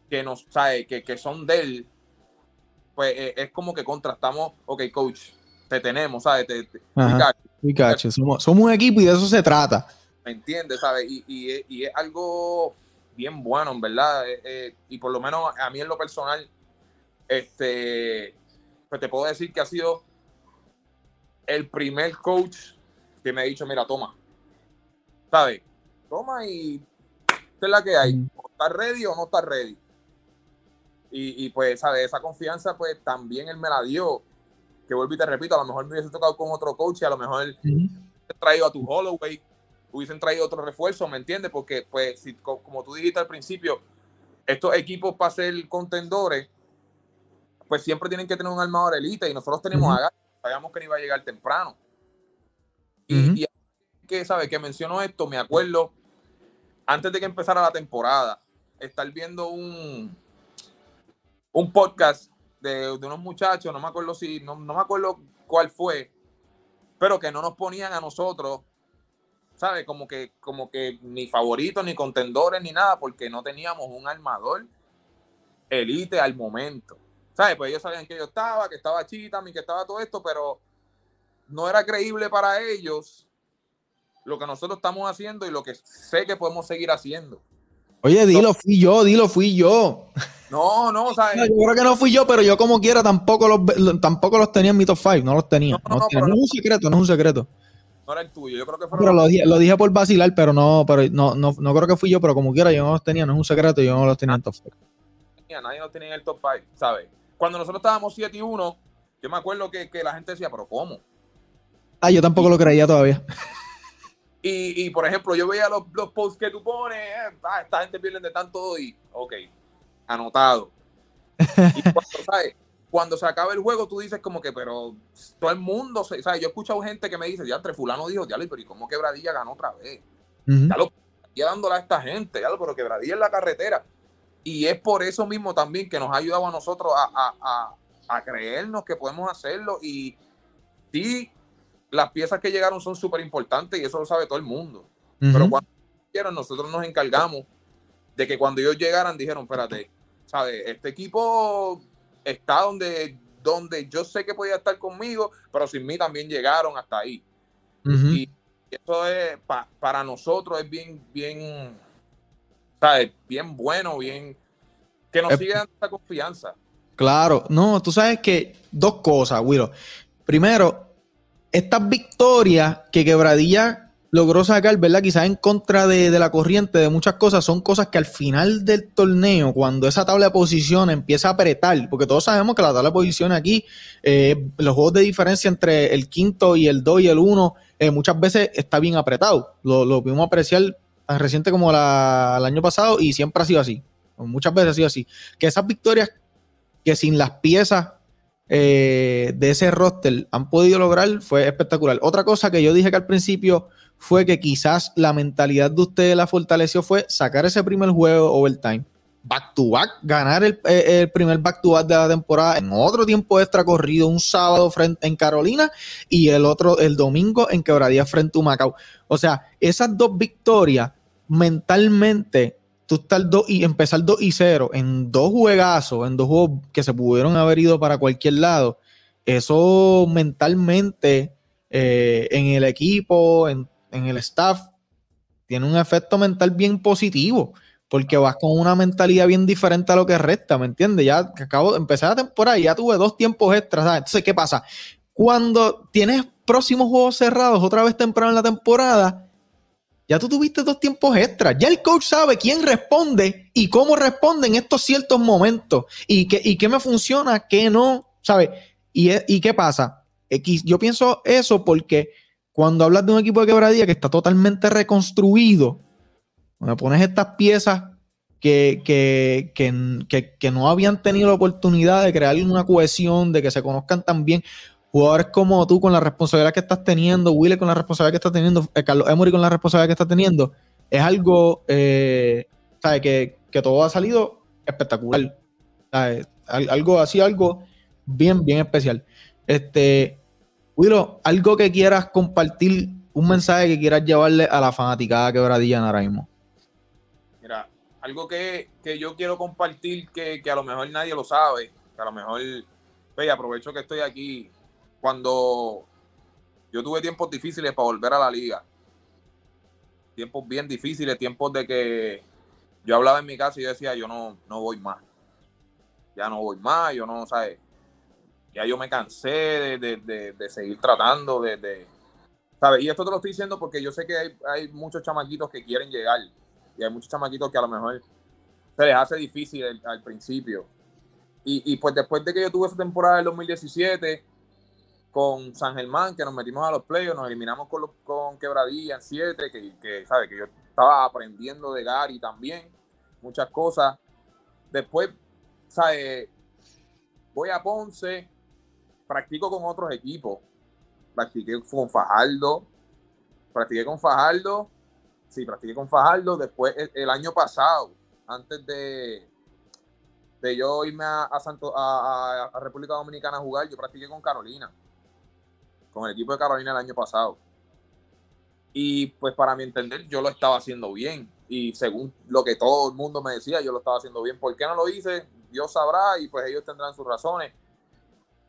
que nos, sabe, que, que son de él pues eh, es como que contrastamos, ok, coach, te tenemos, ¿sabes? Te,
somos, somos, un equipo y de eso se trata.
¿Me entiendes, sabes? Y, es algo bien bueno, en verdad. Eh, eh, y por lo menos a mí en lo personal, este, pues te puedo decir que ha sido el primer coach que me ha dicho, mira, toma, ¿sabes? Toma y esta es la que hay. ¿Estás ready o no estás ready? Y, pues, ¿sabes? Esa confianza, pues también él me la dio. Que vuelvo y te repito, a lo mejor me hubiese tocado con otro coach y a lo mejor hubiese traído a tu Holloway, hubiesen traído otro refuerzo, ¿me entiendes? Porque, pues, si, como tú dijiste al principio, estos equipos para ser contendores, pues siempre tienen que tener un armador elite y nosotros tenemos a sabíamos que no iba a llegar temprano. Y, y que, ¿sabes? Que menciono esto, me acuerdo, antes de que empezara la temporada, estar viendo un, un podcast de, unos muchachos, no me acuerdo si, no, me acuerdo cuál fue, pero que no nos ponían a nosotros, ¿sabes? Como que, como que ni favoritos, ni contendores, ni nada, porque no teníamos un armador elite al momento. ¿Sabes? Pues ellos sabían que yo estaba, que estaba Chita, que estaba todo esto, pero no era creíble para ellos lo que nosotros estamos haciendo y lo que sé que podemos seguir haciendo.
Oye, dilo, fui yo, dilo, fui yo.
No, no, o sea,
yo creo que no fui yo, pero yo como quiera tampoco los, tampoco los tenía en mi top 5, no los tenía. No, es un secreto, no es un secreto.
No era el tuyo, yo creo que fue.
Pero lo dije, lo dije, por vacilar, pero no, pero no, no, no creo que fui yo, pero como quiera yo no los tenía, no es un secreto, yo no los tenía en top 5.
Nadie los tenía en el top 5, ¿sabes? Cuando nosotros estábamos 7 y 1, yo me acuerdo que, que la gente decía, pero ¿cómo?
Ah, yo tampoco lo creía todavía.
Y, y, por ejemplo, yo veía los, los posts que tú pones, eh, ah, esta gente pierde de tanto y, ok, anotado. Y (laughs) cuando, ¿sabes? cuando se acaba el juego, tú dices como que, pero todo el mundo, ¿sabes? Yo he escuchado gente que me dice, ya, entre fulano dijo, ya, pero ¿y cómo Quebradilla ganó otra vez? Ya lo ya dándole a esta gente, ya, pero Quebradilla en la carretera. Y es por eso mismo también que nos ha ayudado a nosotros a, a, a, a creernos que podemos hacerlo. Y sí, las piezas que llegaron son súper importantes y eso lo sabe todo el mundo. Pero cuando nosotros nos encargamos de que cuando ellos llegaran dijeron, espérate, ¿sabes? Este equipo está donde, donde yo sé que podía estar conmigo, pero sin mí también llegaron hasta ahí. Y eso es, para nosotros es bien, bien, ¿sabes? Bien bueno, bien, que nos siga dando esa confianza.
Claro, no, tú sabes que dos cosas, Willow. Primero, estas victorias que Quebradilla logró sacar, ¿verdad? Quizás en contra de, la corriente de muchas cosas, son cosas que al final del torneo, cuando esa tabla de posiciones empieza a apretar, porque todos sabemos que la tabla de posiciones aquí, eh, los juegos de diferencia entre el quinto y el 2 y el 1, eh, muchas veces está bien apretado. Lo, lo pudimos apreciar tan reciente como el año pasado y siempre ha sido así. Muchas veces ha sido así. Que esas victorias que sin las piezas eh, de ese roster han podido lograr fue espectacular. Otra cosa que yo dije que al principio fue que quizás la mentalidad de ustedes la fortaleció fue sacar ese primer juego overtime, back to back, ganar el, eh, primer back to back de la temporada en otro tiempo extra corrido, un sábado frente en Carolina y el otro el domingo en Quebradía frente a Macao. O sea, esas dos victorias mentalmente tú estar dos y empezar 2 y 0 en dos juegazos, en dos juegos que se pudieron haber ido para cualquier lado, eso mentalmente eh, en el equipo, en, el staff, tiene un efecto mental bien positivo, porque vas con una mentalidad bien diferente a lo que resta, ¿me entiendes? Ya acabo de empezar la temporada y ya tuve dos tiempos extras. Entonces, ¿qué pasa? Cuando tienes próximos juegos cerrados otra vez temprano en la temporada, ya tú tuviste dos tiempos extras. Ya el coach sabe quién responde y cómo responde en estos ciertos momentos. Y qué, y qué me funciona, qué no, ¿sabes? Y, qué pasa? Yo pienso eso porque cuando hablas de un equipo de quebradilla que está totalmente reconstruido, me pones estas piezas que, que, que, que, no habían tenido la oportunidad de crear una cohesión, de que se conozcan tan bien jugadores como tú con la responsabilidad que estás teniendo, Willy con la responsabilidad que está teniendo, eh, Carlos Emory con la responsabilidad que está teniendo, es algo, eh, ¿sabes? Que, todo ha salido espectacular. Algo así, algo bien, bien especial. Este, Willow, algo que quieras compartir, un mensaje que quieras llevarle a la fanaticada quebradilla ahora mismo.
Mira, algo que, yo quiero compartir que, a lo mejor nadie lo sabe, que a lo mejor, pues, aprovecho que estoy aquí cuando yo tuve tiempos difíciles para volver a la liga. Tiempos bien difíciles, tiempos de que yo hablaba en mi casa y yo decía, yo no, no voy más. Ya no voy más, yo no, ¿sabes? Ya yo me cansé de, seguir tratando, de, ¿sabes? Y esto te lo estoy diciendo porque yo sé que hay, muchos chamaquitos que quieren llegar y hay muchos chamaquitos que a lo mejor se les hace difícil al, principio. Y, y, pues después de que yo tuve esa temporada del 2017, con San Germán, que nos metimos a los playoffs, nos eliminamos con, con Quebradilla en 7, que, que, ¿sabe? que yo estaba aprendiendo de Gary también, muchas cosas. Después, ¿sabe? voy a Ponce, practico con otros equipos, practiqué con Fajardo, practiqué con Fajardo, sí, practiqué con Fajardo, después el, año pasado, antes de, de yo irme a, Santo, a, a República Dominicana a jugar, yo practiqué con Carolina con el equipo de Carolina el año pasado. Y pues para mi entender, yo lo estaba haciendo bien. Y según lo que todo el mundo me decía, yo lo estaba haciendo bien. ¿Por qué no lo hice? Dios sabrá y pues ellos tendrán sus razones.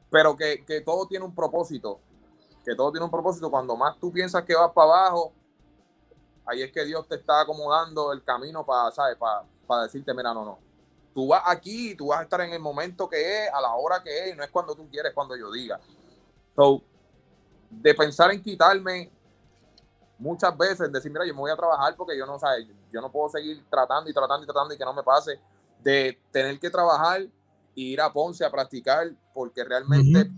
Pero que, todo tiene un propósito. Que todo tiene un propósito. Cuando más tú piensas que vas para abajo, ahí es que Dios te está acomodando el camino para, ¿sabes? Para, para decirte, mira, no, no. tú vas aquí, tú vas a estar en el momento que es, a la hora que es, y no es cuando tú quieres, cuando yo diga. So, de pensar en quitarme muchas veces, decir, mira, yo me voy a trabajar porque yo no, sé, yo no puedo seguir tratando y tratando y tratando y que no me pase, de tener que trabajar ir a Ponce a practicar porque realmente,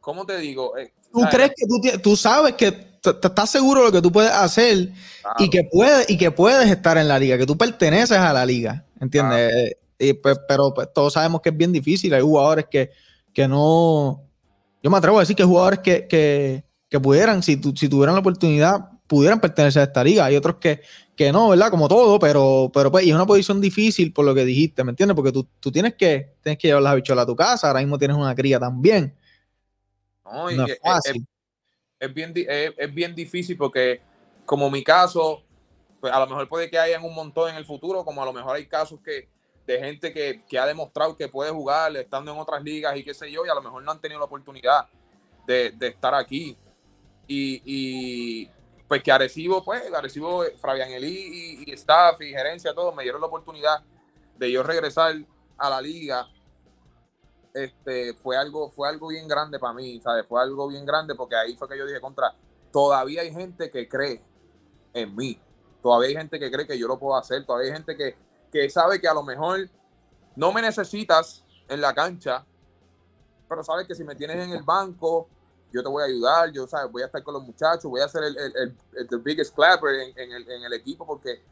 ¿cómo te digo? Eh,
¿Tú crees que tú, tú sabes que estás seguro de lo que tú puedes hacer y que puedes y que puedes estar en la liga, que tú perteneces a la liga, ¿entiendes? Y, pues, pero pues, todos sabemos que es bien difícil, hay jugadores que, que no, yo me atrevo a decir que jugadores que, que, que pudieran, si, si tuvieran la oportunidad, pudieran pertenecer a esta liga. Hay otros que, que no, ¿verdad? Como todo, pero, pero pues, y es una posición difícil por lo que dijiste, ¿me entiendes? Porque tú, tú tienes, que, tienes que llevar las bicholas a tu casa, ahora mismo tienes una cría también.
No, y es, fácil. Es, bien, es, bien difícil porque, como mi caso, pues a lo mejor puede que hayan un montón en el futuro, como a lo mejor hay casos que de gente que, que ha demostrado que puede jugar estando en otras ligas y qué sé yo, y a lo mejor no han tenido la oportunidad de, estar aquí. Y, pues que Arecibo, pues, Arecibo, Fabián Elí y, staff y gerencia, todos me dieron la oportunidad de yo regresar a la liga. Este, fue algo, fue algo bien grande para mí, ¿sabes? Fue algo bien grande porque ahí fue que yo dije contra, todavía hay gente que cree en mí, todavía hay gente que cree que yo lo puedo hacer, todavía hay gente que, que sabe que a lo mejor no me necesitas en la cancha, pero sabes que si me tienes en el banco, yo te voy a ayudar, yo ¿sabes? voy a estar con los muchachos, voy a ser el, el, el, biggest clapper en, el, en, el, equipo, porque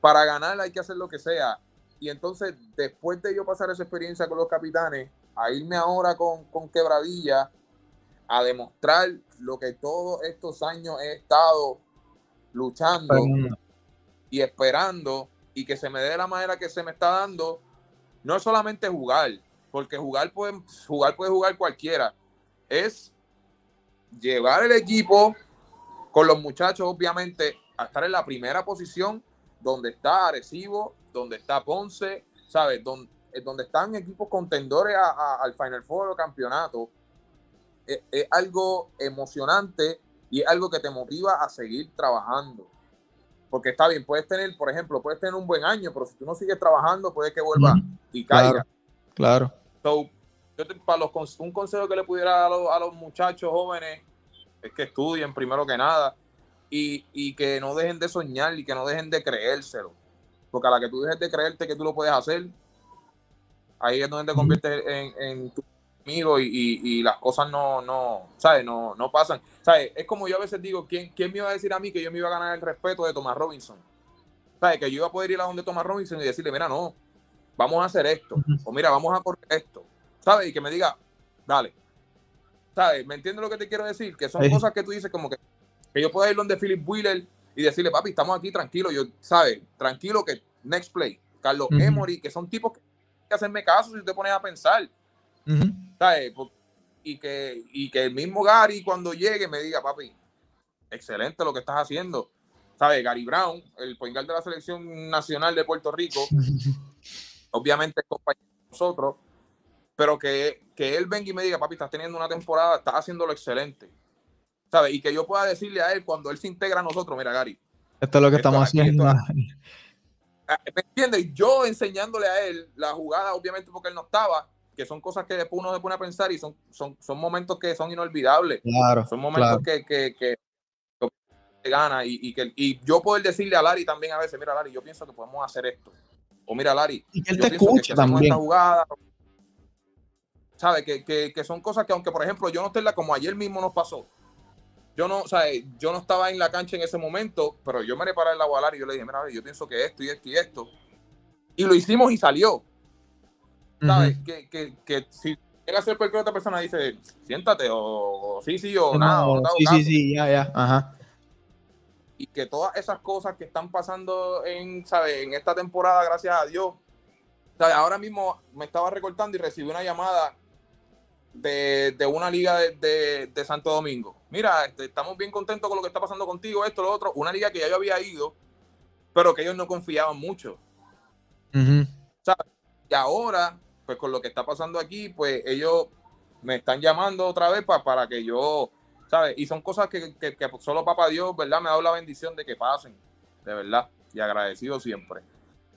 para ganar hay que hacer lo que sea. Y entonces, después de yo pasar esa experiencia con los capitanes, a irme ahora con, con Quebradilla, a demostrar lo que todos estos años he estado luchando y esperando y que se me dé de la manera que se me está dando, no es solamente jugar, porque jugar puede jugar, puede jugar cualquiera, es llevar el equipo con los muchachos, obviamente, a estar en la primera posición donde está Arecibo, donde está Ponce, ¿sabes? Donde, eh, donde están equipos contendores al Final Four o campeonato. Es, es, algo emocionante y es algo que te motiva a seguir trabajando. Porque está bien, puedes tener, por ejemplo, puedes tener un buen año, pero si tú no sigues trabajando, puede que vuelva y caiga.
Claro.
So, yo para los, un consejo que le pudiera dar a los, a los, muchachos jóvenes es que estudien primero que nada y, y, que no dejen de soñar y que no dejen de creérselo. Porque a la que tú dejes de creerte que tú lo puedes hacer, ahí es donde te conviertes en, en tu amigo y, y, las cosas no, no, ¿sabes? No, no pasan. ¿Sabes? Es como yo a veces digo, ¿quién, ¿quién me iba a decir a mí que yo me iba a ganar el respeto de Thomas Robinson? ¿Sabes? Que yo iba a poder ir a donde Thomas Robinson y decirle, mira, no, vamos a hacer esto, o mira, vamos a por esto, ¿sabes? Y que me diga, dale. ¿Sabes? ¿Me entiendes lo que te quiero decir? Que son cosas que tú dices como que, que yo pueda ir donde Philip Wheeler y decirle, papi, estamos aquí tranquilos, yo, ¿sabes? Tranquilo que next play, Carlos Emory, que son tipos que, que hacerme caso si te pones a pensar. ¿Sabes? Y que, y que el mismo Gary cuando llegue me diga, papi, excelente lo que estás haciendo. ¿Sabes? Gary Brown, el point de la selección nacional de Puerto Rico, (laughs) obviamente compañero de nosotros, pero que, que él venga y me diga, papi, estás teniendo una temporada, estás haciéndolo excelente. ¿Sabes? Y que yo pueda decirle a él cuando él se integra a nosotros, mira, Gary.
Esto es lo que estamos haciendo.
Ah, ¿Me entiendes? Yo enseñándole a él la jugada, obviamente porque él no estaba, que son cosas que después uno se pone a pensar y son, son, son momentos que son inolvidables.
Claro.
Son momentos que, que, que, gana y, y, que y yo poder decirle a Larry también a veces, mira Larry, yo pienso que podemos hacer esto. O mira Larry,
y que él te escucha también. Esta
jugada, ¿Sabes? Que, que, que, son cosas que aunque por ejemplo yo no esté la como ayer mismo nos pasó. Yo no, o sea, yo no estaba en la cancha en ese momento, pero yo me le paré el Larry y yo le dije, mira, yo pienso que esto y esto y esto. Y lo hicimos y salió. ¿Sabes? que, que, que, si llega a ser cualquier otra persona, dice, siéntate, o, sí, sí, o nada.
sí, sí, sí, ya, ya, ajá.
Y que todas esas cosas que están pasando en, ¿sabes? En esta temporada, gracias a Dios. ¿sabes? Ahora mismo me estaba recortando y recibí una llamada de, de una liga de, de, Santo Domingo. Mira, este, estamos bien contentos con lo que está pasando contigo, esto, lo otro. Una liga que ya yo había ido, pero que ellos no confiaban mucho. ¿sabes? Y ahora pues con lo que está pasando aquí, pues ellos me están llamando otra vez para que yo, ¿sabes? Y son cosas que, que, solo Papá Dios, ¿verdad? Me ha dado la bendición de que pasen, de verdad, y agradecido siempre.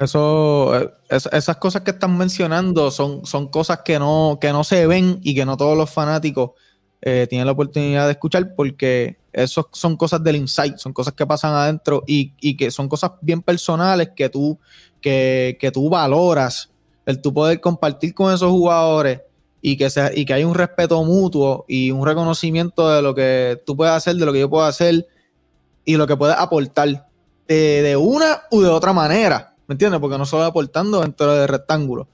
Eso, eh, esas cosas que están mencionando son, son cosas que no, que no se ven y que no todos los fanáticos eh, tienen la oportunidad de escuchar porque eso son cosas del insight, son cosas que pasan adentro y, y que son cosas bien personales que tú, que, que, tú valoras, el tú poder compartir con esos jugadores y que, sea, y que hay un respeto mutuo y un reconocimiento de lo que tú puedes hacer, de lo que yo puedo hacer y lo que puedes aportar de, de una u de otra manera. ¿Me entiendes? Porque no solo aportando dentro del rectángulo.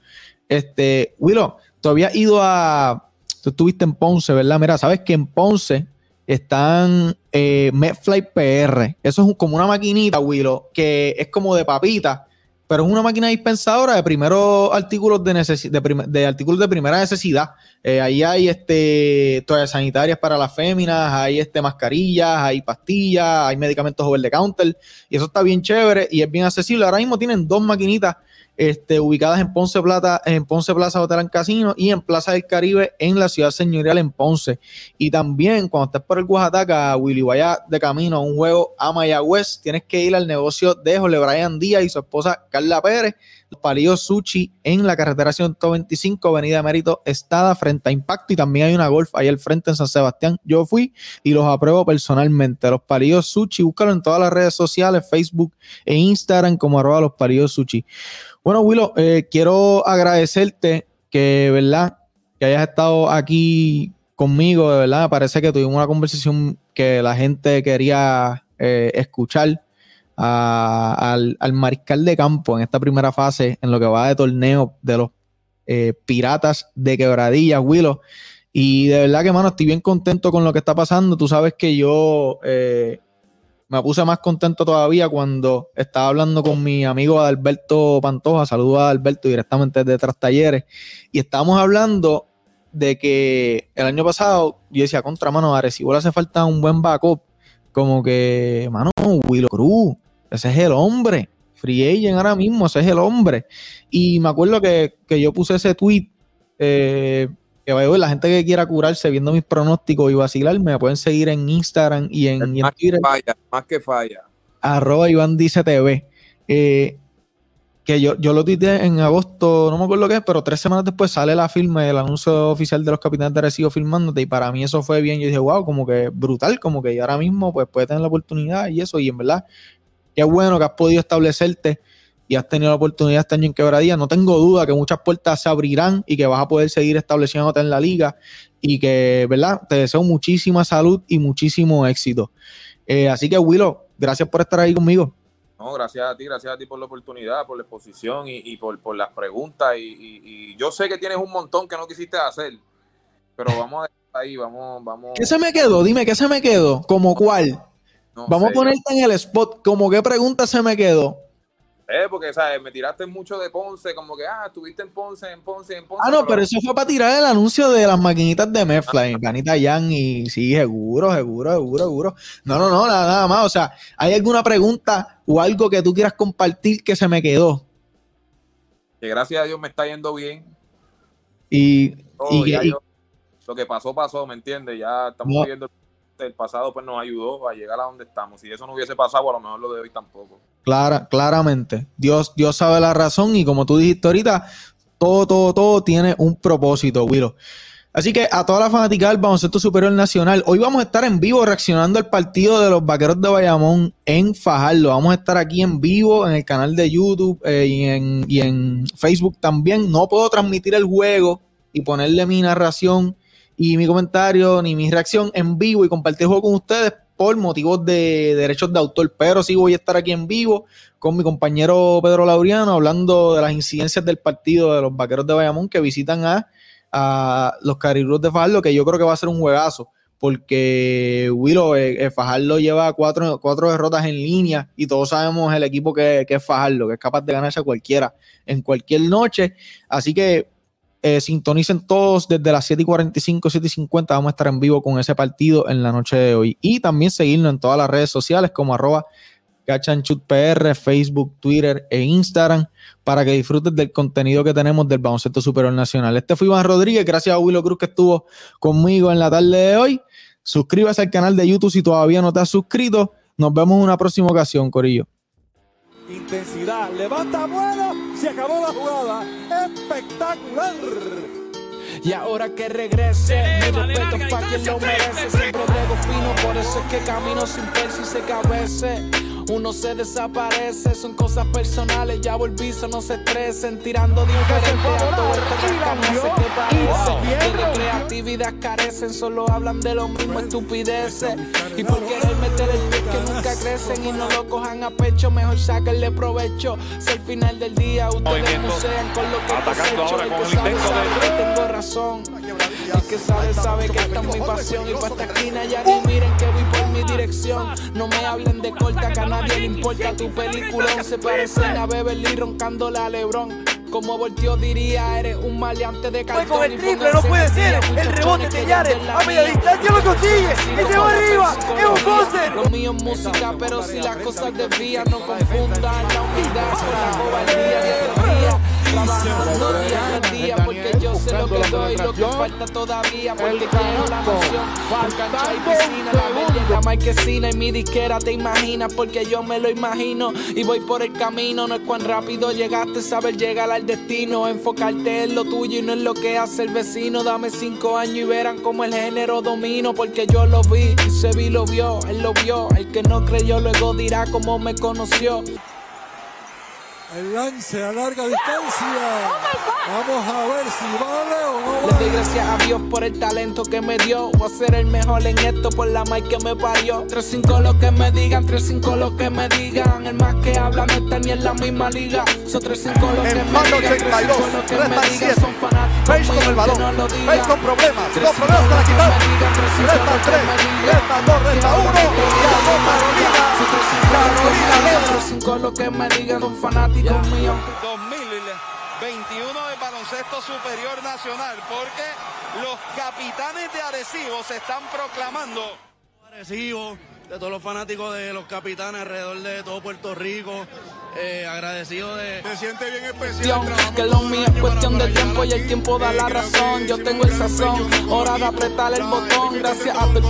Este, Willow, tú habías ido a. Tú estuviste en Ponce, ¿verdad? Mira, sabes que en Ponce están eh, Medfly PR. Eso es como una maquinita, Willow, que es como de papita pero es una máquina dispensadora de primeros artículos de, de, artículos de primera necesidad. Eh, ahí hay este, toallas sanitarias para las féminas, hay este, mascarillas, hay pastillas, hay medicamentos over the counter, y eso está bien chévere y es bien accesible. Ahora mismo tienen dos maquinitas este, ubicadas en Ponce Plata, en Ponce Plaza Hotel Casino y en Plaza del Caribe en la ciudad señorial en Ponce. Y también cuando estés por el Oaxaca, Willy, vaya de camino a un juego a Mayagüez, tienes que ir al negocio de Jole Brian Díaz y su esposa Carla Pérez, los palillos Sushi en la carretera 125, Avenida Mérito Estada, frente a Impacto. Y también hay una golf ahí al frente en San Sebastián. Yo fui y los apruebo personalmente. Los palillos Sushi, búscalo en todas las redes sociales, Facebook e Instagram como arroba los palillos Sushi. Bueno, Willow, eh, quiero agradecerte que, ¿verdad? Que hayas estado aquí conmigo, de verdad. Parece que tuvimos una conversación que la gente quería eh, escuchar al, mariscal de campo en esta primera fase, en lo que va de torneo de los eh, Piratas de Quebradilla, Willow. Y de verdad que, mano, estoy bien contento con lo que está pasando. Tú sabes que yo me puse más contento todavía cuando estaba hablando con mi amigo Adalberto Pantoja, saludo a Adalberto directamente de Tras Talleres, y estábamos hablando de que el año pasado yo decía, contra mano, a Recibo le hace falta un buen backup, como que, mano, Willow Cruz, ese es el hombre, Free Agent ahora mismo, ese es el hombre. Y me acuerdo que, que yo puse ese tweet eh, que la gente que quiera curarse viendo mis pronósticos y vacilar, me pueden seguir en Instagram y en,
más Que falla, más que falla.
Arroba Iván Dice TV. Eh, que yo, yo lo tuiteé en agosto, no me acuerdo qué es, pero tres semanas después sale la firma, el anuncio oficial de los capitanes de Recibo filmándote, y para mí eso fue bien. Yo dije, wow, como que brutal, como que ahora mismo pues puede tener la oportunidad y eso, y en verdad, qué bueno que has podido establecerte y has tenido la oportunidad este año en Quebradía, no tengo duda que muchas puertas se abrirán y que vas a poder seguir estableciéndote en la liga y que, ¿verdad? Te deseo muchísima salud y muchísimo éxito. Eh, así que, Willow, gracias por estar ahí conmigo.
No, gracias a ti, gracias a ti por la oportunidad, por la exposición y, por, por, las preguntas. Y, yo sé que tienes un montón que no quisiste hacer, pero vamos a dejar ahí, vamos, vamos.
¿Qué se me quedó? Dime, ¿qué se me quedó? ¿Como cuál? vamos a ponerte en el spot. ¿Cómo qué pregunta se me quedó?
Eh, porque, ¿sabes? Me tiraste mucho de Ponce, como que, ah, estuviste en Ponce, en Ponce, en Ponce.
Ah, no, pero, eso fue para tirar el anuncio de las maquinitas de Medfly, Ganita Yang, y sí, seguro, seguro, seguro, seguro. No, no, no, nada, nada más. O sea, ¿hay alguna pregunta o algo que tú quieras compartir que se me quedó?
Que gracias a Dios me está yendo bien.
Y,
lo que pasó, pasó, ¿me entiendes? Ya estamos viendo el pasado pues nos ayudó a llegar a donde estamos. Si eso no hubiese pasado, a lo mejor lo de hoy tampoco.
Clara, claramente. Dios, Dios sabe la razón y como tú dijiste ahorita, todo, todo, todo tiene un propósito, Willow. Así que a toda la fanática del baloncesto superior nacional, hoy vamos a estar en vivo reaccionando al partido de los vaqueros de Bayamón en Fajardo. Vamos a estar aquí en vivo en el canal de YouTube eh, y, en, y en Facebook también. No puedo transmitir el juego y ponerle mi narración y mi comentario ni mi reacción en vivo y compartir juego con ustedes por motivos de derechos de autor, pero sí voy a estar aquí en vivo con mi compañero Pedro Laureano hablando de las incidencias del partido de los Vaqueros de Bayamón que visitan a, los Caribeos de Fajardo, que yo creo que va a ser un juegazo, porque Willow, eh, eh, Fajardo lleva cuatro, cuatro derrotas en línea y todos sabemos el equipo que, que es Fajardo, que es capaz de ganarse a cualquiera en cualquier noche, así que eh, sintonicen todos desde las 7 y 45, 7 y 50. Vamos a estar en vivo con ese partido en la noche de hoy. Y también seguirnos en todas las redes sociales como arroba PR, Facebook, Twitter e Instagram para que disfrutes del contenido que tenemos del baloncesto superior nacional. Este fue Iván Rodríguez, gracias a Willow Cruz que estuvo conmigo en la tarde de hoy. Suscríbase al canal de YouTube si todavía no te has suscrito. Nos vemos en una próxima ocasión, Corillo.
Intensidad, levanta vuelo, se acabó la jugada. Espectacular.
Y ahora que regrese, mi respeto es pa' quien lo merece. Siempre brego fino, por eso es que camino sin persi y sé que a veces uno se desaparece. Son cosas personales, ya volvizo, no se estresen. Tirando diferente a todo esto que parece. Que de creatividad carecen, solo hablan de lo mismo, estupideces. Y por querer meter el pie que nunca crecen y no lo cojan a pecho, mejor sáquenle provecho. Si al final del día ustedes musean con lo que
Atacando ahora
el
con
que
el
sabe,
intento de-
tengo razón. El que sabe, sabe que esta es mi pasión. Y pa' esta esquina ya ni miren que voy por mi dirección. No me hablen de corta, a nadie le importa tu peliculón. Se parecen a Beverly roncándole a Lebron. Como volteó diría, eres un maleante de
Fue
cartón.
con el triple, no puede ser.
día,
El rebote de
ya
Yare
de la
a media distancia lo consigue. Y se va arriba. Es un poser.
Lo mío es música, pero si las cosas desvían, no confundan la humildad con la cobardía de otro día. Trabajando día tras día, sé lo que doy, lo que falta todavía, porque quiero la noción. Cancha y piscina, la verde la marquesina y mi disquera te imaginas, porque yo me lo imagino y voy por el camino. No es cuán rápido llegaste, saber llegar al destino, enfocarte en lo tuyo y no en lo que hace el vecino. Dame cinco años y verán cómo el género domino, porque yo lo vi y se vi lo vio, él lo vio. El que no creyó luego dirá cómo me conoció.
El lance a larga distancia. Vamos a ver si vale o no
Le
vale.
doy gracias a Dios por el talento que me dio. Voy a ser el mejor en esto por la mic que me parió. 3-5 lo que me digan, 3-5 lo que me digan. El más que habla no está ni en la misma liga. Son 3-5 lo que me digan,
82,
3-5 lo que me
restan
digan.
siete.
Son fanáticos
Face con el balón. Face con problemas. Con
3-5
problemas para quitar.
me digan, 3-5
Resta. Ganó Carolina. Carolina dos.
3-5 lo que me digan. Son fanáticos míos.
2021 del baloncesto superior nacional, porque los capitanes de Arecibo se están proclamando.
Arecibo, de todos los fanáticos de los capitanes alrededor de todo Puerto Rico. Eh, agradecido de.
Se siente bien
cuestión, que lo mío es cuestión de tiempo y el tiempo da la razón. Yo tengo el sazón, hora de apretar el botón. Gracias a tu